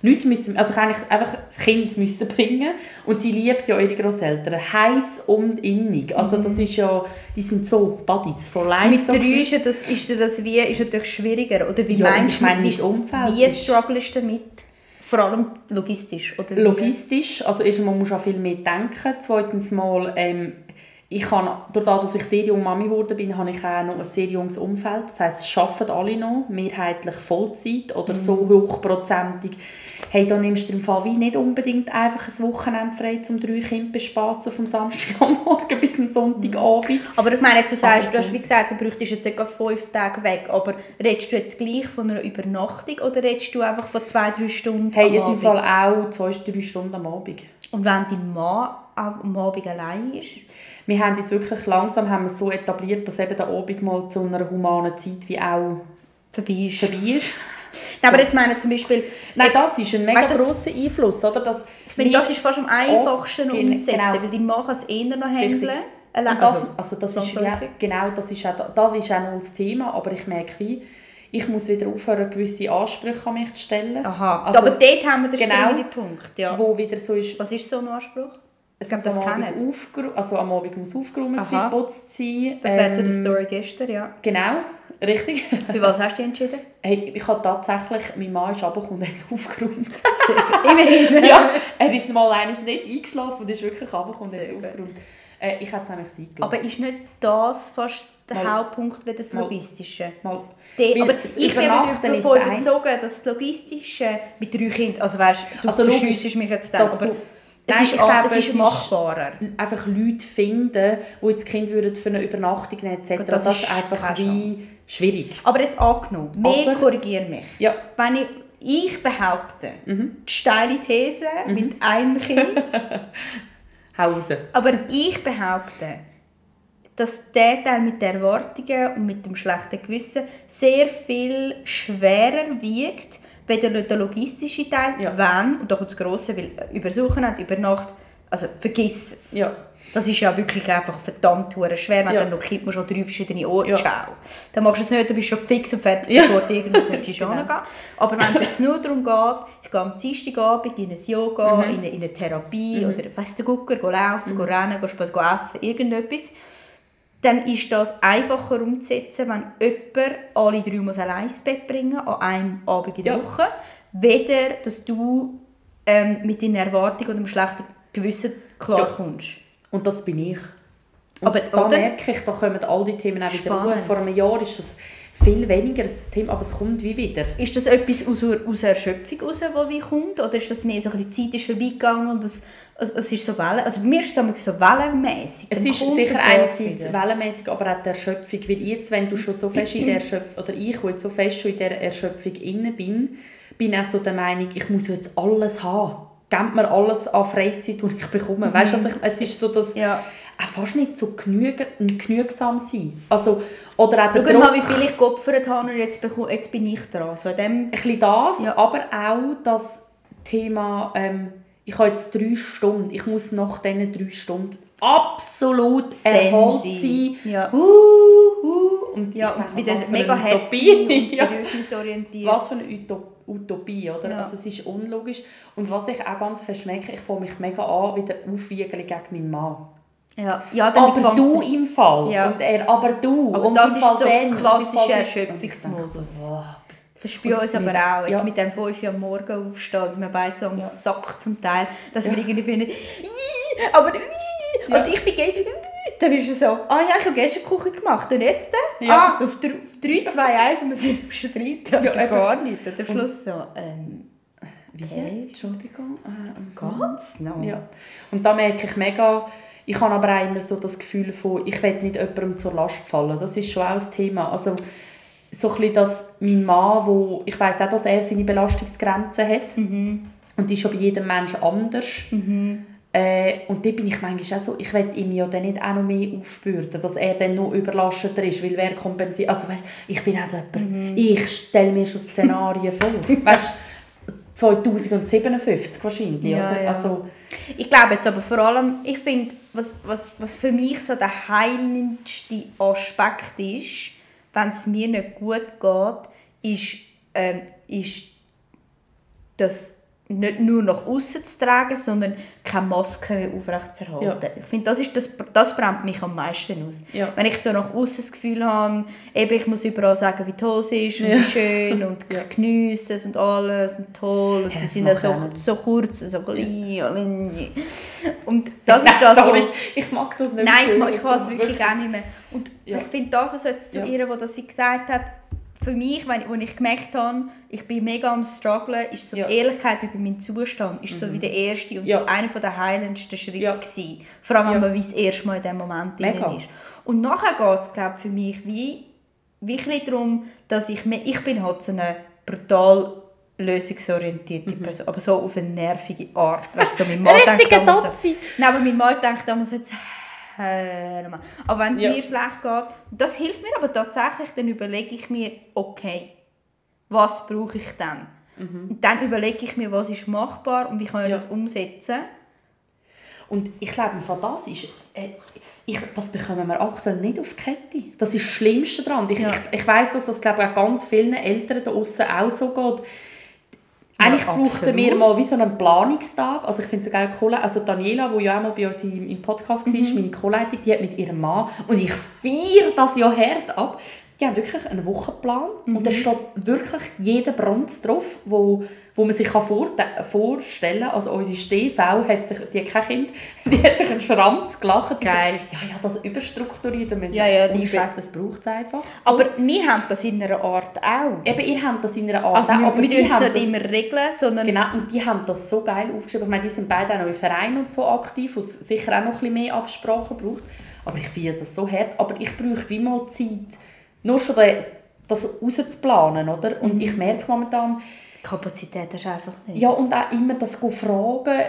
[SPEAKER 2] nichts müssen, also ich eigentlich einfach das Kind müssen [laughs] bringen und sie liebt ja ihre Großeltern heiß und innig. Also das ist ja, die sind so Buddies for life.
[SPEAKER 1] Mit drei ist das, ist das wie, ist natürlich schwieriger oder wie ja, meinst
[SPEAKER 2] du, mein, wie
[SPEAKER 1] strugglest du damit? Vor allem logistisch, oder?
[SPEAKER 2] Logistisch, also erstmal muss man auch viel mehr denken. Zweitens mal ähm, ich habe, dadurch, dass ich sehr jung Mami geworden bin, habe ich auch noch ein sehr junges Umfeld. Das heisst, es arbeiten alle noch, mehrheitlich Vollzeit oder mhm. so hochprozentig. Hey, da nimmst du im Fall wie nicht unbedingt einfach ein Wochenende frei, um drei Kinder bespassen vom Samstagmorgen [laughs] bis zum Sonntagabend. Mhm.
[SPEAKER 1] Aber ich meine, du sagst, du hast wie gesagt, du bräuchtest jetzt etwa fünf Tage weg, aber redest du jetzt gleich von einer Übernachtung oder redest du einfach von zwei, drei Stunden
[SPEAKER 2] Hey, es im Fall auch zwei, drei Stunden am Abend.
[SPEAKER 1] Und wenn dein Mann am Abend allein ist?
[SPEAKER 2] Wir haben jetzt wirklich langsam haben wir so etabliert, dass eben der Abend mal zu einer humanen Zeit wie auch
[SPEAKER 1] vorbei ist.
[SPEAKER 2] Vorbei ist.
[SPEAKER 1] Nein, [laughs] aber jetzt meine zum Beispiel...
[SPEAKER 2] Nein, das ist ein mega weißt, grosser Einfluss, oder? Dass
[SPEAKER 1] ich finde, das ist fast am einfachsten umzusetzen, genau. weil die kann es eher noch handeln.
[SPEAKER 2] Das, also, also das ist ja, genau, das ist auch, da ist auch noch das Thema, aber ich merke wie, ich muss wieder aufhören, gewisse Ansprüche an mich zu stellen.
[SPEAKER 1] Aha, also, aber dort haben wir den genau, Punkt, ja.
[SPEAKER 2] Wo wieder so ist...
[SPEAKER 1] Was ist so ein Anspruch?
[SPEAKER 2] Es gibt das am Abend, also am Abend muss aufgeräumt sein, geputzt sein.
[SPEAKER 1] Das wäre ähm, die Story gestern, ja.
[SPEAKER 2] Genau, richtig. [laughs]
[SPEAKER 1] Für was hast du dich entschieden?
[SPEAKER 2] Hey, ich habe tatsächlich, mein Mann ist runtergekommen und hat es aufgeräumt. [laughs]
[SPEAKER 1] Immerhin.
[SPEAKER 2] ja, er ist mal nicht eingeschlafen und ist wirklich runtergekommen und hat es aufgeräumt. Äh, ich hätte es nämlich sein
[SPEAKER 1] Aber ist nicht das fast der mal, Hauptpunkt wie das Logistische?
[SPEAKER 2] Mal,
[SPEAKER 1] De, aber ich bin davon überzogen, dass das Logistische mit drei Kindern, also weißt du,
[SPEAKER 2] also,
[SPEAKER 1] du mich jetzt dann, aber...
[SPEAKER 2] Es Nein, ist, ich glaube, es ist machbarer. Ist einfach Leute finden, die jetzt Kind würden für eine Übernachtung nehmen etc. Das, das, ist einfach wie schwierig.
[SPEAKER 1] Aber jetzt angenommen, mehr korrigiere mich.
[SPEAKER 2] Ja.
[SPEAKER 1] Wenn ich, ich behaupte, mhm. die steile These mhm. mit einem Kind. [laughs]
[SPEAKER 2] Hause.
[SPEAKER 1] Aber ich behaupte, dass der Teil mit den Erwartungen und mit dem schlechten Gewissen sehr viel schwerer wiegt, weder der logistische Teil, ja. wenn, und doch das Grosse, weil über Wochenende, über Nacht, also vergiss es.
[SPEAKER 2] Ja.
[SPEAKER 1] Das ist ja wirklich einfach verdammt schwer, wenn ja. dann noch Kind musst, drei verschiedene Orte ja. schauen. Dann machst du es nicht, dann bist du schon fix und fertig, ja. bevor du irgendwo [laughs] genau. gehen Aber wenn es jetzt nur darum geht, ich gehe am Dienstagabend in ein Yoga, mhm. in, eine, in eine Therapie mhm. oder weiss der Gucker, gehen laufen, mhm. gehen rennen, gehen Sport, gehen essen, irgendetwas, dann ist das einfacher umzusetzen, wenn jemand alle drei muss allein ins Bett bringen an einem Abend in der ja. Woche, weder dass du ähm, mit deinen Erwartungen und einem schlechten Gewissen klarkommst. Ja.
[SPEAKER 2] Und das bin ich. Und aber, da oder? merke ich, da kommen all die Themen auch wieder hoch. Vor einem Jahr ist das viel weniger ein Thema, aber es kommt wie wieder.
[SPEAKER 1] Ist das etwas aus, aus Erschöpfung heraus, das wie kommt? Oder ist das mehr so ein bisschen Zeit ist vorbeigegangen und es, also, es ist so Wellen, also bei mir ist es so wellenmäßig.
[SPEAKER 2] Es ist sicher einerseits wellenmäßig, aber auch die Erschöpfung, weil jetzt, wenn du schon so fest in der Erschöpfung, oder ich, wo jetzt so fest schon in der Erschöpfung inne bin, bin auch so der Meinung, ich muss jetzt alles haben. gibt mir alles an Freizeit, die ich bekomme. Weißt du, also ich, es ist so, dass
[SPEAKER 1] Ja.
[SPEAKER 2] Auch fast nicht so genüg, genügsam sein. Also, oder auch der
[SPEAKER 1] Schau
[SPEAKER 2] Druck,
[SPEAKER 1] mal, wie viel ich geopfert habe und jetzt, jetzt bin ich dran. So dem,
[SPEAKER 2] ein bisschen das,
[SPEAKER 1] Ja.
[SPEAKER 2] aber auch das Thema, ähm, ich habe jetzt drei Stunden, ich muss nach diesen drei Stunden absolut erholt sein.
[SPEAKER 1] Ja.
[SPEAKER 2] Uh, uh, und
[SPEAKER 1] ja, und
[SPEAKER 2] was für
[SPEAKER 1] mega happy
[SPEAKER 2] Utopie. [laughs] ja.
[SPEAKER 1] bedürfnisorientiert.
[SPEAKER 2] Was für eine Utop Utopie, oder?
[SPEAKER 1] Ja.
[SPEAKER 2] Also es ist unlogisch. Und was ich auch ganz verschmecke, ich fange mich mega an, wieder aufwiegen gegen meinen Mann.
[SPEAKER 1] Ja, ja dann
[SPEAKER 2] Aber du im Fall.
[SPEAKER 1] Ja.
[SPEAKER 2] Und er, aber du.
[SPEAKER 1] Aber
[SPEAKER 2] und
[SPEAKER 1] das ist so
[SPEAKER 2] dann,
[SPEAKER 1] klassischer Erschöpfungsmodus.
[SPEAKER 2] So, wow.
[SPEAKER 1] Das ist bei uns aber auch. Jetzt
[SPEAKER 2] Ja.
[SPEAKER 1] mit dem 5 Uhr am Morgen aufstehen, also wir beide so am
[SPEAKER 2] Ja.
[SPEAKER 1] Sack zum Teil, dass wir irgendwie finden, «Ih, aber
[SPEAKER 2] Ja.
[SPEAKER 1] und ich bin gegen dann bist du so, ah ja, ich habe gestern Kuchen gemacht und jetzt?
[SPEAKER 2] Ja.
[SPEAKER 1] Ah, auf 3, 2, 1 und wir sind am Streiten.
[SPEAKER 2] Ja,
[SPEAKER 1] gar nicht. Und am Schluss so, ähm,
[SPEAKER 2] Wie?
[SPEAKER 1] Okay.
[SPEAKER 2] Entschuldigung. Äh,
[SPEAKER 1] geht's noch?
[SPEAKER 2] Ja. Und da merke ich mega, ich habe aber auch immer so das Gefühl von, ich will nicht jemandem zur Last fallen. Das ist schon auch das Thema. Also, so ein dass mein Mann, wo, ich weiß auch, dass er seine Belastungsgrenzen hat.
[SPEAKER 1] Mhm.
[SPEAKER 2] Und die ist schon bei jedem Menschen anders. Äh, und da bin ich manchmal auch so, ich will ihm ja dann nicht auch noch mehr aufbürden, dass er dann noch überlasteter ist, weil wer kompensiert, also weißt, ich bin auch so jemand,
[SPEAKER 1] Mhm.
[SPEAKER 2] ich stelle mir schon Szenarien vor, [laughs] weißt, 2057 wahrscheinlich,
[SPEAKER 1] Ja,
[SPEAKER 2] oder?
[SPEAKER 1] ja.
[SPEAKER 2] Also,
[SPEAKER 1] Ich glaube jetzt aber vor allem, ich finde, was, was, was für mich so der heilendste Aspekt ist, wenn es mir nicht gut geht, ist, ähm, ist das nicht nur nach außen zu tragen, sondern keine Maske mehr aufrechtzuerhalten.
[SPEAKER 2] Ja.
[SPEAKER 1] Ich finde, das, ist das, das brennt mich am meisten aus.
[SPEAKER 2] Ja.
[SPEAKER 1] Wenn ich so nach außen das Gefühl habe, eben, ich muss überall sagen, wie toll sie ist und
[SPEAKER 2] Ja.
[SPEAKER 1] wie schön und ich geniesse es und alles und toll und
[SPEAKER 2] Ja,
[SPEAKER 1] sie sind ja so, so kurz, so klein. Und das ist das,
[SPEAKER 2] sorry, ich mag das nicht
[SPEAKER 1] Nein, ich, mag- ich kann es wirklich auch nicht mehr. Und
[SPEAKER 2] Ja.
[SPEAKER 1] ich finde, das ist jetzt zu
[SPEAKER 2] Ja.
[SPEAKER 1] ihr, die das wie gesagt hat, für mich, wenn, als ich gemerkt habe, ich bin mega am strugglen, ist so
[SPEAKER 2] Ja. Mhm.
[SPEAKER 1] die Ehrlichkeit über meinen Zustand ist so wie der erste und
[SPEAKER 2] Ja.
[SPEAKER 1] einer der heilendsten Schritte
[SPEAKER 2] Ja.
[SPEAKER 1] gewesen. Vor allem, wenn man wie das erste Mal in diesem Moment drin ist. Und nachher geht es, glaube für mich wie, wie ein darum, dass ich, ich bin halt so eine brutal lösungsorientierte
[SPEAKER 2] Mhm.
[SPEAKER 1] Person, aber so auf eine nervige Art. Weißt, so mein Mann denkt
[SPEAKER 2] Richtiger
[SPEAKER 1] damals so,
[SPEAKER 2] Sotzi.
[SPEAKER 1] Nein, aber mein Mann denkt damals jetzt, hör mal. Aber wenn es
[SPEAKER 2] Ja.
[SPEAKER 1] mir schlecht geht, das hilft mir aber tatsächlich, dann überlege ich mir, okay, was brauche ich dann? Und dann überlege ich mir, was ist machbar und wie kann ich
[SPEAKER 2] Mhm. Ja.
[SPEAKER 1] das umsetzen.
[SPEAKER 2] Und ich glaube, von das ist, äh, ich, das bekommen wir aktuell nicht auf die Kette. Das ist das Schlimmste daran. Ich,
[SPEAKER 1] Ja.
[SPEAKER 2] ich, ich weiss, dass das glaube ich, auch ganz vielen Eltern da außen auch so geht. Eigentlich
[SPEAKER 1] Ja,
[SPEAKER 2] brauchten wir mal wie so einen Planungstag. Also ich finde es geil, Colle- also Daniela, die ja auch mal bei uns im, im Podcast war,
[SPEAKER 1] Mhm.
[SPEAKER 2] meine Co-Leitung, die hat mit ihrem Mann, und ich feiere das ja hart ab, die haben wirklich einen Wochenplan und
[SPEAKER 1] Mhm.
[SPEAKER 2] da steht wirklich jeder Bronze drauf, wo, wo man sich kann vorte- vorstellen kann. Also unsere Stv hat sich, die hat kein Kind, [laughs] die hat sich einen Schranz gelacht.
[SPEAKER 1] Geil.
[SPEAKER 2] sagt, Ja, ja, das überstrukturiert. Und wir
[SPEAKER 1] Ja, ja, die
[SPEAKER 2] Scheiß, das braucht es einfach. So.
[SPEAKER 1] Aber wir haben das in einer Art auch.
[SPEAKER 2] Eben, ihr habt das in einer Art
[SPEAKER 1] Also
[SPEAKER 2] auch,
[SPEAKER 1] wir,
[SPEAKER 2] aber
[SPEAKER 1] wir
[SPEAKER 2] sie haben
[SPEAKER 1] nicht
[SPEAKER 2] das-
[SPEAKER 1] immer regeln, sondern
[SPEAKER 2] Genau, und die haben das so geil aufgeschrieben. Ich meine, die sind beide auch noch im Verein und so aktiv, wo es sicher auch noch ein bisschen mehr Absprachen braucht. Aber ich finde das so hart. Aber ich bräuchte wie mal Zeit, nur schon das, das rauszuplanen, oder? Und ich merke momentan,
[SPEAKER 1] die Kapazität hast du einfach nicht.
[SPEAKER 2] ja, und auch immer das fragen,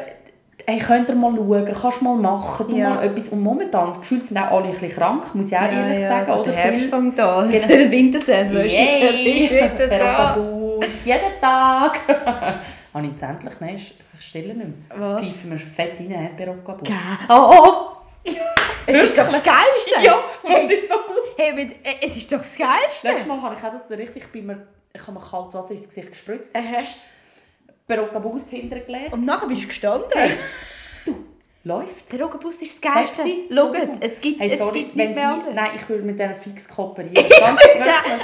[SPEAKER 2] hey, könnt ihr mal schauen, kannst du mal machen, du
[SPEAKER 1] Ja.
[SPEAKER 2] mal etwas. Und momentan, das Gefühl, sind auch alle ein bisschen krank, muss ich auch ehrlich sagen.
[SPEAKER 1] Der
[SPEAKER 2] Oder
[SPEAKER 1] Herbst
[SPEAKER 2] Viel-
[SPEAKER 1] fängt an,
[SPEAKER 2] Genau. [laughs]
[SPEAKER 1] die Wintersaison
[SPEAKER 2] Yay! [laughs]
[SPEAKER 1] ist wieder da.
[SPEAKER 2] Jeden Tag. [laughs] Habe ich jetzt endlich? Nein, ich stille nicht mehr.
[SPEAKER 1] Was?
[SPEAKER 2] Pfeifen wir fett rein, hey, Perokabus.
[SPEAKER 1] Ge- Oh, oh. Es ist doch das Geilste.
[SPEAKER 2] Ja, und
[SPEAKER 1] Hey.
[SPEAKER 2] das ist so gut.
[SPEAKER 1] Hey, mit, äh, es ist doch das
[SPEAKER 2] Letztes
[SPEAKER 1] Geilste.
[SPEAKER 2] Mal habe ich auch das so richtig, bei mir, ich habe mir kaltes Wasser ins Gesicht gespritzt,
[SPEAKER 1] Aha.
[SPEAKER 2] Perokabus hintergelegt.
[SPEAKER 1] Und nachher bist du gestanden. [laughs]
[SPEAKER 2] Läuft.
[SPEAKER 1] Der Rogenbus ist das Geilste.
[SPEAKER 2] Heftig.
[SPEAKER 1] Schaut, es gibt,
[SPEAKER 2] Hey,
[SPEAKER 1] es
[SPEAKER 2] sorry,
[SPEAKER 1] gibt
[SPEAKER 2] wenn
[SPEAKER 1] nicht mehr
[SPEAKER 2] die. Nein, ich würde mit denen fix kooperieren. [laughs]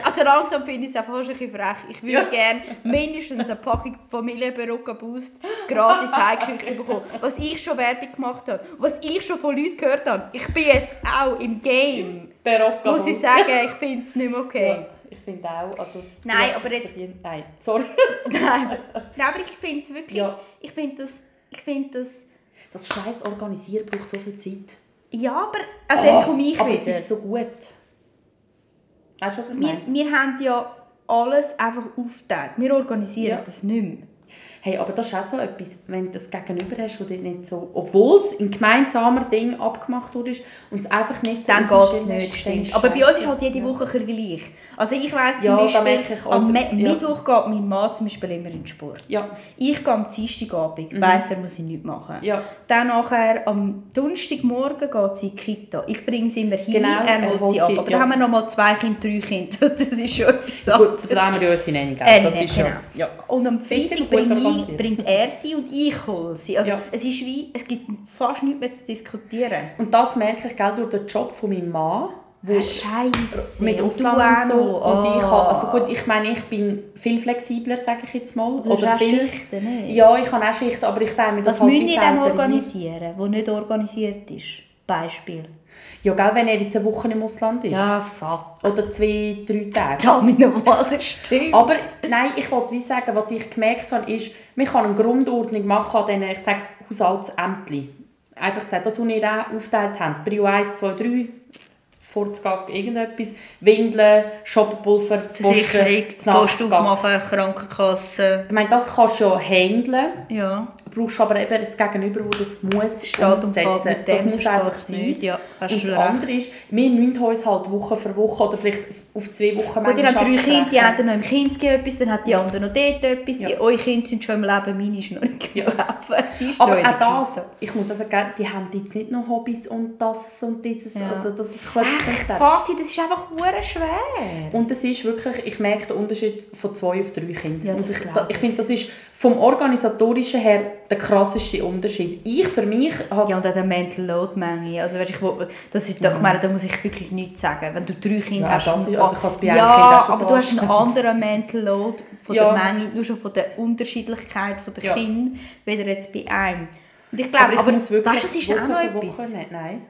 [SPEAKER 1] Also langsam finde ich es einfach fast ein bisschen frech. Ich würde
[SPEAKER 2] Ja.
[SPEAKER 1] gerne mindestens eine Packung Familienberocca Boost gratis [laughs] heimgeschickt bekommen. Was ich schon Werbung gemacht habe, was ich schon von Leuten gehört habe. Ich bin jetzt auch im Game. Muss ich sagen, ich finde es nicht mehr okay.
[SPEAKER 2] Ja, ich finde auch. Also,
[SPEAKER 1] Nein, aber
[SPEAKER 2] es
[SPEAKER 1] jetzt-
[SPEAKER 2] verdient. Nein, sorry. [laughs]
[SPEAKER 1] Nein, aber, nein, aber ich finde es wirklich,
[SPEAKER 2] Ja.
[SPEAKER 1] ich finde das, ich finde das,
[SPEAKER 2] Das scheiß Organisieren braucht so viel Zeit.
[SPEAKER 1] ja, aber, also jetzt komme ich
[SPEAKER 2] aber
[SPEAKER 1] wieder.
[SPEAKER 2] es ist so gut. Weißt du, was ich
[SPEAKER 1] wir,
[SPEAKER 2] meine?
[SPEAKER 1] wir haben ja alles einfach aufgeteilt. Wir organisieren
[SPEAKER 2] Ja.
[SPEAKER 1] das nicht mehr.
[SPEAKER 2] Hey, aber das ist auch so etwas, wenn du das Gegenüber hast, du nicht so, obwohl es ein gemeinsamer Ding abgemacht wurde und es einfach nicht so
[SPEAKER 1] Dann geht es nicht, stimmt. Aber bei uns ist halt jede
[SPEAKER 2] Ja.
[SPEAKER 1] Woche gleich. Also ich weiss zum
[SPEAKER 2] Ja, da
[SPEAKER 1] Beispiel, am
[SPEAKER 2] also-
[SPEAKER 1] Me-
[SPEAKER 2] ja.
[SPEAKER 1] Mittwoch geht mein Mann zum Beispiel immer in den Sport.
[SPEAKER 2] Ja,
[SPEAKER 1] Ich gehe am Dienstagabend, weiss er, muss ich nichts machen.
[SPEAKER 2] ja.
[SPEAKER 1] Dann nachher am Donnerstagmorgen geht sie in die Kita. Ich bringe sie immer hin,
[SPEAKER 2] Genau,
[SPEAKER 1] er holt sie ab. Aber
[SPEAKER 2] ja.
[SPEAKER 1] da haben wir noch mal zwei Kinder, drei Kinder. [laughs] Das ist schon etwas
[SPEAKER 2] Gut,
[SPEAKER 1] anderes.
[SPEAKER 2] vertrauen wir uns in eine, gell?
[SPEAKER 1] Äh,
[SPEAKER 2] Das ist ja...
[SPEAKER 1] genau.
[SPEAKER 2] Ja.
[SPEAKER 1] Und am Freitag
[SPEAKER 2] organisiert?
[SPEAKER 1] bringt er sie und ich hole sie. Also
[SPEAKER 2] Ja.
[SPEAKER 1] es ist wie, es gibt fast nichts mehr zu diskutieren.
[SPEAKER 2] Und das merke ich, gell, durch den Job von meinem Mann, wo
[SPEAKER 1] Ah, Scheiße.
[SPEAKER 2] mit
[SPEAKER 1] du
[SPEAKER 2] und so.
[SPEAKER 1] noch.
[SPEAKER 2] Und ich
[SPEAKER 1] Ah.
[SPEAKER 2] habe, also gut, ich meine, ich bin viel flexibler, sage ich jetzt mal.
[SPEAKER 1] Du
[SPEAKER 2] Oder viel,
[SPEAKER 1] Schichten, nicht?
[SPEAKER 2] Ja, ich habe auch Schichten, aber ich teile mir das
[SPEAKER 1] Was
[SPEAKER 2] halt
[SPEAKER 1] müsst ihr dann organisieren, wo nicht organisiert ist? Beispiel.
[SPEAKER 2] Ja, gell, wenn er jetzt eine Woche im Ausland ist.
[SPEAKER 1] Ja, fuck.
[SPEAKER 2] Oder zwei, drei Tage.
[SPEAKER 1] Da mit normal, das stimmt.
[SPEAKER 2] Aber nein, ich wollte wie sagen, was ich gemerkt habe, ist, man kann eine Grundordnung machen an diesen, ich sage, Haushaltsämtern. Einfach gesagt, das, was ihr auch aufgeteilt habt. Prio 1, 2, 3, Vorzugag, irgendetwas, Windeln, Shopperpulver,
[SPEAKER 1] Versicherung,
[SPEAKER 2] das
[SPEAKER 1] Post aufmachen, Krankenkasse.
[SPEAKER 2] Ich meine, das kannst du ja handeln.
[SPEAKER 1] Ja.
[SPEAKER 2] Du brauchst aber eben das Gegenüber, das das muss
[SPEAKER 1] Steht
[SPEAKER 2] umsetzen. Das muss einfach sein.
[SPEAKER 1] Ja,
[SPEAKER 2] und das
[SPEAKER 1] recht.
[SPEAKER 2] andere ist, wir müssen uns halt Woche für Woche oder vielleicht auf zwei Wochen
[SPEAKER 1] Gut, ihr habt drei Kinder, die haben noch im Kinski etwas, dann hat die andere noch dort etwas.
[SPEAKER 2] Ja.
[SPEAKER 1] Eure Kinder sind schon im Leben, meine ist noch nicht im
[SPEAKER 2] Ja.
[SPEAKER 1] Leben. [laughs]
[SPEAKER 2] Aber auch das, ich muss auch sagen, die haben jetzt nicht noch Hobbys und das und dieses,
[SPEAKER 1] Ja.
[SPEAKER 2] also das ist
[SPEAKER 1] Echt, Fazit, das ist einfach hure schwer.
[SPEAKER 2] Und es ist wirklich, ich merke den Unterschied von zwei auf drei Kindern.
[SPEAKER 1] Ja, das
[SPEAKER 2] ich da- ich finde, das ist vom Organisatorischen her der krasseste Unterschied. Ich für mich habe...
[SPEAKER 1] Ja, und auch der Mental Load Menge. Also, weißt, ich, das ist, ich meine, da muss ich wirklich nichts sagen. Wenn du drei Kinder
[SPEAKER 2] Ja,
[SPEAKER 1] hast,
[SPEAKER 2] das also ich habe es bei einem
[SPEAKER 1] ja,
[SPEAKER 2] Kind
[SPEAKER 1] aber du hast einen anderen Mental Load von
[SPEAKER 2] Ja.
[SPEAKER 1] der Menge, nur schon von der Unterschiedlichkeit von der
[SPEAKER 2] Ja.
[SPEAKER 1] Kinder, weder jetzt bei einem. Und ich glaube,
[SPEAKER 2] aber ich
[SPEAKER 1] aber,
[SPEAKER 2] muss wirklich
[SPEAKER 1] weißt du, es ist
[SPEAKER 2] Woche
[SPEAKER 1] auch noch etwas.
[SPEAKER 2] Woche nicht. Nein,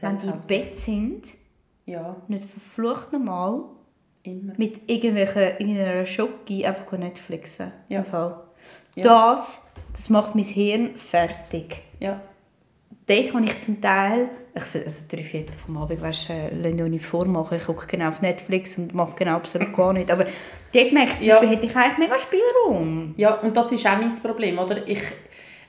[SPEAKER 1] Wenn die im. Bett sind,
[SPEAKER 2] Ja,
[SPEAKER 1] nicht verflucht normal,
[SPEAKER 2] immer.
[SPEAKER 1] mit irgendwelchen, irgendeiner Schoki einfach Netflixen.
[SPEAKER 2] Ja.
[SPEAKER 1] Im Fall.
[SPEAKER 2] Ja.
[SPEAKER 1] Das, das macht mein Hirn fertig.
[SPEAKER 2] Ja.
[SPEAKER 1] Dort habe ich zum Teil, ich, also drei Viertel vom Abend, weißt du, äh, lass ich auch nicht vormachen, ich gucke genau auf Netflix und mache genau absolut gar nichts. Aber dort merke ich, zum
[SPEAKER 2] Ja.
[SPEAKER 1] Beispiel, hätte ich eigentlich mega Spielraum.
[SPEAKER 2] ja, und das ist auch mein Problem, oder? Ich,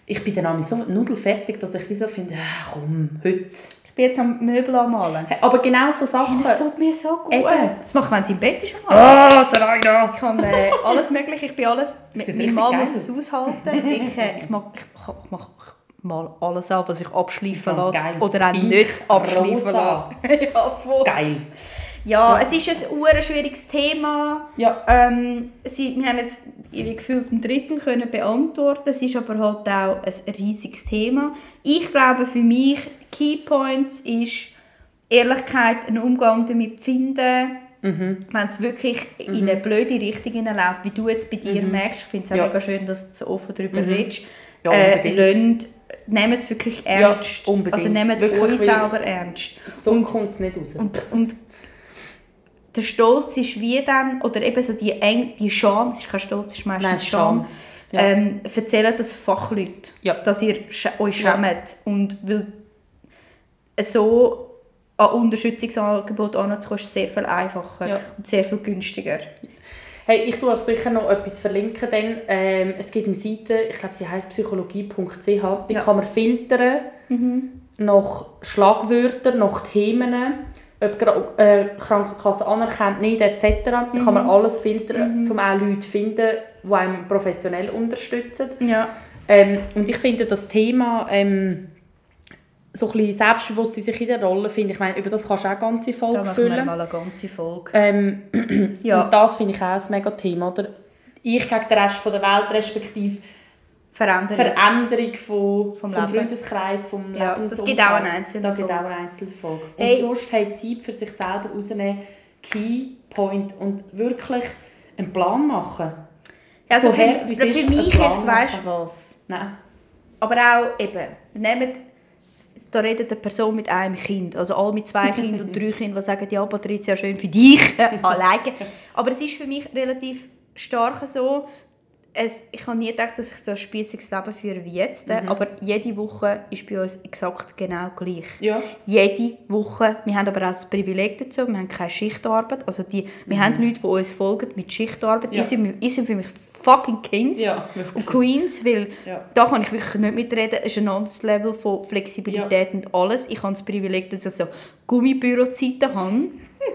[SPEAKER 2] ich bin dann auch so nudelfertig, dass ich wie so finde, ah, komm, heute.
[SPEAKER 1] Ich bin jetzt am Möbel anmalen.
[SPEAKER 2] Aber genau so Sachen...
[SPEAKER 1] Das tut mir so gut.
[SPEAKER 2] Eben.
[SPEAKER 1] Das mache ich, wenn sie im Bett ist.
[SPEAKER 2] Ah, Sarayda!
[SPEAKER 1] Ich kann äh, alles mögliche, ich bin alles... [laughs] Mein Mann muss es
[SPEAKER 2] aus.
[SPEAKER 1] aushalten. Ich, äh, ich, mag, ich, ich mache mal alles an, was ich abschleifen lasse.
[SPEAKER 2] geil.
[SPEAKER 1] Oder auch nicht abschleifen lasse. [laughs] ja, voll.
[SPEAKER 2] Geil.
[SPEAKER 1] Ja,
[SPEAKER 2] Ja.
[SPEAKER 1] es ist ein ure schwieriges Thema.
[SPEAKER 2] Ja.
[SPEAKER 1] Ähm, sie, wir haben jetzt gefühlt ein Drittel können beantworten. Es ist aber halt auch ein riesiges Thema. Ich glaube für mich Keypoints ist Ehrlichkeit, einen Umgang damit finden.
[SPEAKER 2] Mhm.
[SPEAKER 1] Wenn es wirklich in eine blöde Richtung hineinläuft, wie du jetzt bei dir merkst, ich finde es auch
[SPEAKER 2] Ja.
[SPEAKER 1] mega schön, dass du so offen darüber
[SPEAKER 2] Mhm.
[SPEAKER 1] redest,
[SPEAKER 2] Ja,
[SPEAKER 1] äh, nehmt es wirklich ernst.
[SPEAKER 2] unbedingt.
[SPEAKER 1] also nehmt
[SPEAKER 2] Wirklich,
[SPEAKER 1] euch selber ernst.
[SPEAKER 2] So kommt es nicht raus.
[SPEAKER 1] Und, und der Stolz ist wie dann, oder eben so die, Eng, die Scham, es ist kein Stolz, es ist meistens
[SPEAKER 2] Nein,
[SPEAKER 1] Scham,
[SPEAKER 2] Scham. Ja.
[SPEAKER 1] ähm, erzählen das Fachleute,
[SPEAKER 2] Ja.
[SPEAKER 1] dass ihr euch
[SPEAKER 2] Ja.
[SPEAKER 1] schämt. Und weil so an Unterstützungsangebot anzukommen, ist sehr viel einfacher
[SPEAKER 2] Ja.
[SPEAKER 1] und sehr viel günstiger.
[SPEAKER 2] Hey, ich tue euch sicher noch etwas verlinken, denn ähm, es gibt eine Seite, ich glaube, sie heißt psychologie.ch, die
[SPEAKER 1] Ja. Mhm.
[SPEAKER 2] kann man filtern nach Schlagwörtern, nach Themen, ob gra- äh, Krankenkasse anerkennt, nicht etc. Da kann
[SPEAKER 1] Mhm.
[SPEAKER 2] man alles filtern, um auch Leute zu finden, die einem professionell unterstützen.
[SPEAKER 1] Ja.
[SPEAKER 2] Ähm, und ich finde das Thema ähm, so ein bisschen Selbstbewusstsein sich in der Rolle, finde ich, meine, über das kannst du auch eine ganze
[SPEAKER 1] Da
[SPEAKER 2] Folge
[SPEAKER 1] machen wir
[SPEAKER 2] füllen.
[SPEAKER 1] mal eine ganze Folge.
[SPEAKER 2] Ähm, [clears throat]
[SPEAKER 1] Ja.
[SPEAKER 2] Und das finde ich auch ein mega Thema. Oder? Ich gegen den Rest von der Welt, respektive
[SPEAKER 1] Verändern.
[SPEAKER 2] Veränderung von,
[SPEAKER 1] Vom
[SPEAKER 2] vom. Freundeskreis, vom
[SPEAKER 1] Ja, das gibt auch eine einzelne
[SPEAKER 2] Da gibt
[SPEAKER 1] Folge.
[SPEAKER 2] auch eine einzelne Folge.
[SPEAKER 1] Hey.
[SPEAKER 2] Und sonst haben Zeit für sich selber rausnehmen, Key Point und wirklich einen Plan machen.
[SPEAKER 1] also
[SPEAKER 2] so
[SPEAKER 1] für,
[SPEAKER 2] es
[SPEAKER 1] für
[SPEAKER 2] ist,
[SPEAKER 1] mich hilft, weißt du was?
[SPEAKER 2] Nein.
[SPEAKER 1] Aber auch eben, nehmt, da redet eine Person mit einem Kind, also alle mit zwei Kindern und drei Kindern, die sagen, ja Patricia, schön für dich, [laughs] alleine. Aber es ist für mich relativ stark so, es, ich habe nie gedacht, dass ich so ein spießiges Leben führe wie jetzt,
[SPEAKER 2] Mhm.
[SPEAKER 1] aber jede Woche ist bei uns exakt genau gleich.
[SPEAKER 2] Ja.
[SPEAKER 1] Jede Woche. Wir haben aber auch das Privileg dazu, wir haben keine Schichtarbeit. Also die, wir haben Leute, die uns folgen mit Schichtarbeit.
[SPEAKER 2] Mhm. Ja.
[SPEAKER 1] Die, sind, die sind für mich fucking Kings
[SPEAKER 2] Ja,
[SPEAKER 1] und Queens, weil
[SPEAKER 2] Ja.
[SPEAKER 1] da kann ich wirklich nicht mitreden. Es ist ein anderes Level von Flexibilität und alles. Ich habe das Privileg, dass ich so Gummibürozeiten habe.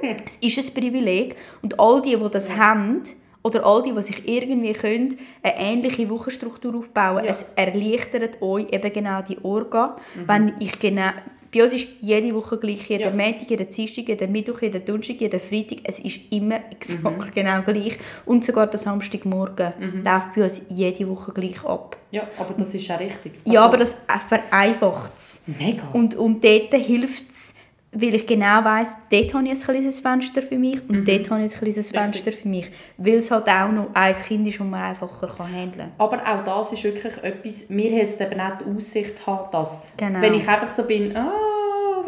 [SPEAKER 1] [laughs] es ist ein Privileg. Und all die, die das haben, oder all die, die sich irgendwie können, eine ähnliche Wochenstruktur aufbauen,
[SPEAKER 2] Ja.
[SPEAKER 1] es erleichtert euch eben genau die Orga.
[SPEAKER 2] Mhm.
[SPEAKER 1] Wenn ich genau... Bei uns ist jede Woche gleich, jeden
[SPEAKER 2] Ja.
[SPEAKER 1] Montag, jeden Dienstag, jeden Mittwoch, jeden Donnerstag, jeden Freitag. Es ist immer exakt
[SPEAKER 2] Mhm.
[SPEAKER 1] genau gleich. Und sogar der Samstagmorgen läuft bei uns jede Woche gleich ab.
[SPEAKER 2] ja, aber das ist auch richtig.
[SPEAKER 1] Ja,
[SPEAKER 2] Also,
[SPEAKER 1] aber das vereinfacht es.
[SPEAKER 2] Mega.
[SPEAKER 1] Und, und dort hilft es, weil ich genau weiss, dort habe ich ein kleines Fenster für mich und dort habe ich ein kleines Fenster für mich. Weil es halt auch noch ein Kind ist, das man einfacher kann handeln
[SPEAKER 2] Aber auch das ist wirklich etwas, mir hilft eben auch die Aussicht haben, dass,
[SPEAKER 1] Genau.
[SPEAKER 2] wenn ich einfach so bin, ah,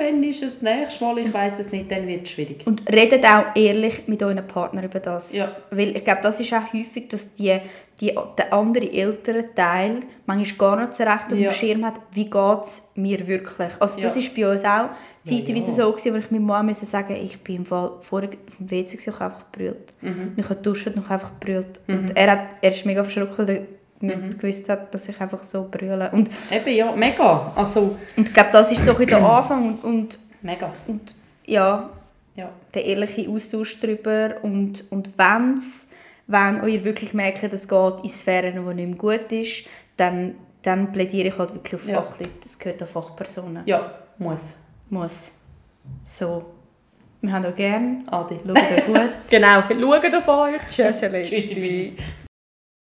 [SPEAKER 2] wenn ist es das nächste Mal, ich weiß es nicht, dann wird es schwierig.
[SPEAKER 1] Und redet auch ehrlich mit euren Partnern über das.
[SPEAKER 2] Ja.
[SPEAKER 1] Weil ich glaube, das ist auch häufig, dass die, die, der andere ältere Teil manchmal gar nicht so recht auf
[SPEAKER 2] Ja.
[SPEAKER 1] dem Schirm hat, wie geht es mir wirklich. Also das
[SPEAKER 2] Ja.
[SPEAKER 1] ist bei uns auch zeitweise
[SPEAKER 2] ja.
[SPEAKER 1] so gewesen, wo ich meiner Mama musste sagen ich bin im Fall vorher vom WC gewesen, ich habe einfach gebrüllt.
[SPEAKER 2] Mhm.
[SPEAKER 1] Ich habe geduscht und ich habe einfach gebrüllt. Und er, hat, er ist mega verschrocken, er nicht
[SPEAKER 2] Mhm.
[SPEAKER 1] gewusst hat, dass ich einfach so brülle. Und,
[SPEAKER 2] Eben, ja, mega. Also,
[SPEAKER 1] und ich glaube, das ist so der [clears throat] Anfang und, und,
[SPEAKER 2] mega.
[SPEAKER 1] und ja,
[SPEAKER 2] Ja.
[SPEAKER 1] der ehrliche Austausch darüber und, und wenn's, wenn ihr wirklich merkt, es geht in Sphären, die nicht mehr gut ist, dann, dann plädiere ich halt wirklich auf
[SPEAKER 2] Ja.
[SPEAKER 1] Fachleute. Das gehört an Fachpersonen.
[SPEAKER 2] Ja, muss.
[SPEAKER 1] Muss. So. Wir haben euch gerne.
[SPEAKER 2] Adi.
[SPEAKER 1] Schaut euch gut. [laughs]
[SPEAKER 2] Genau, schaut auf euch.
[SPEAKER 1] Tschüss,
[SPEAKER 2] Tschüssi, Müsi.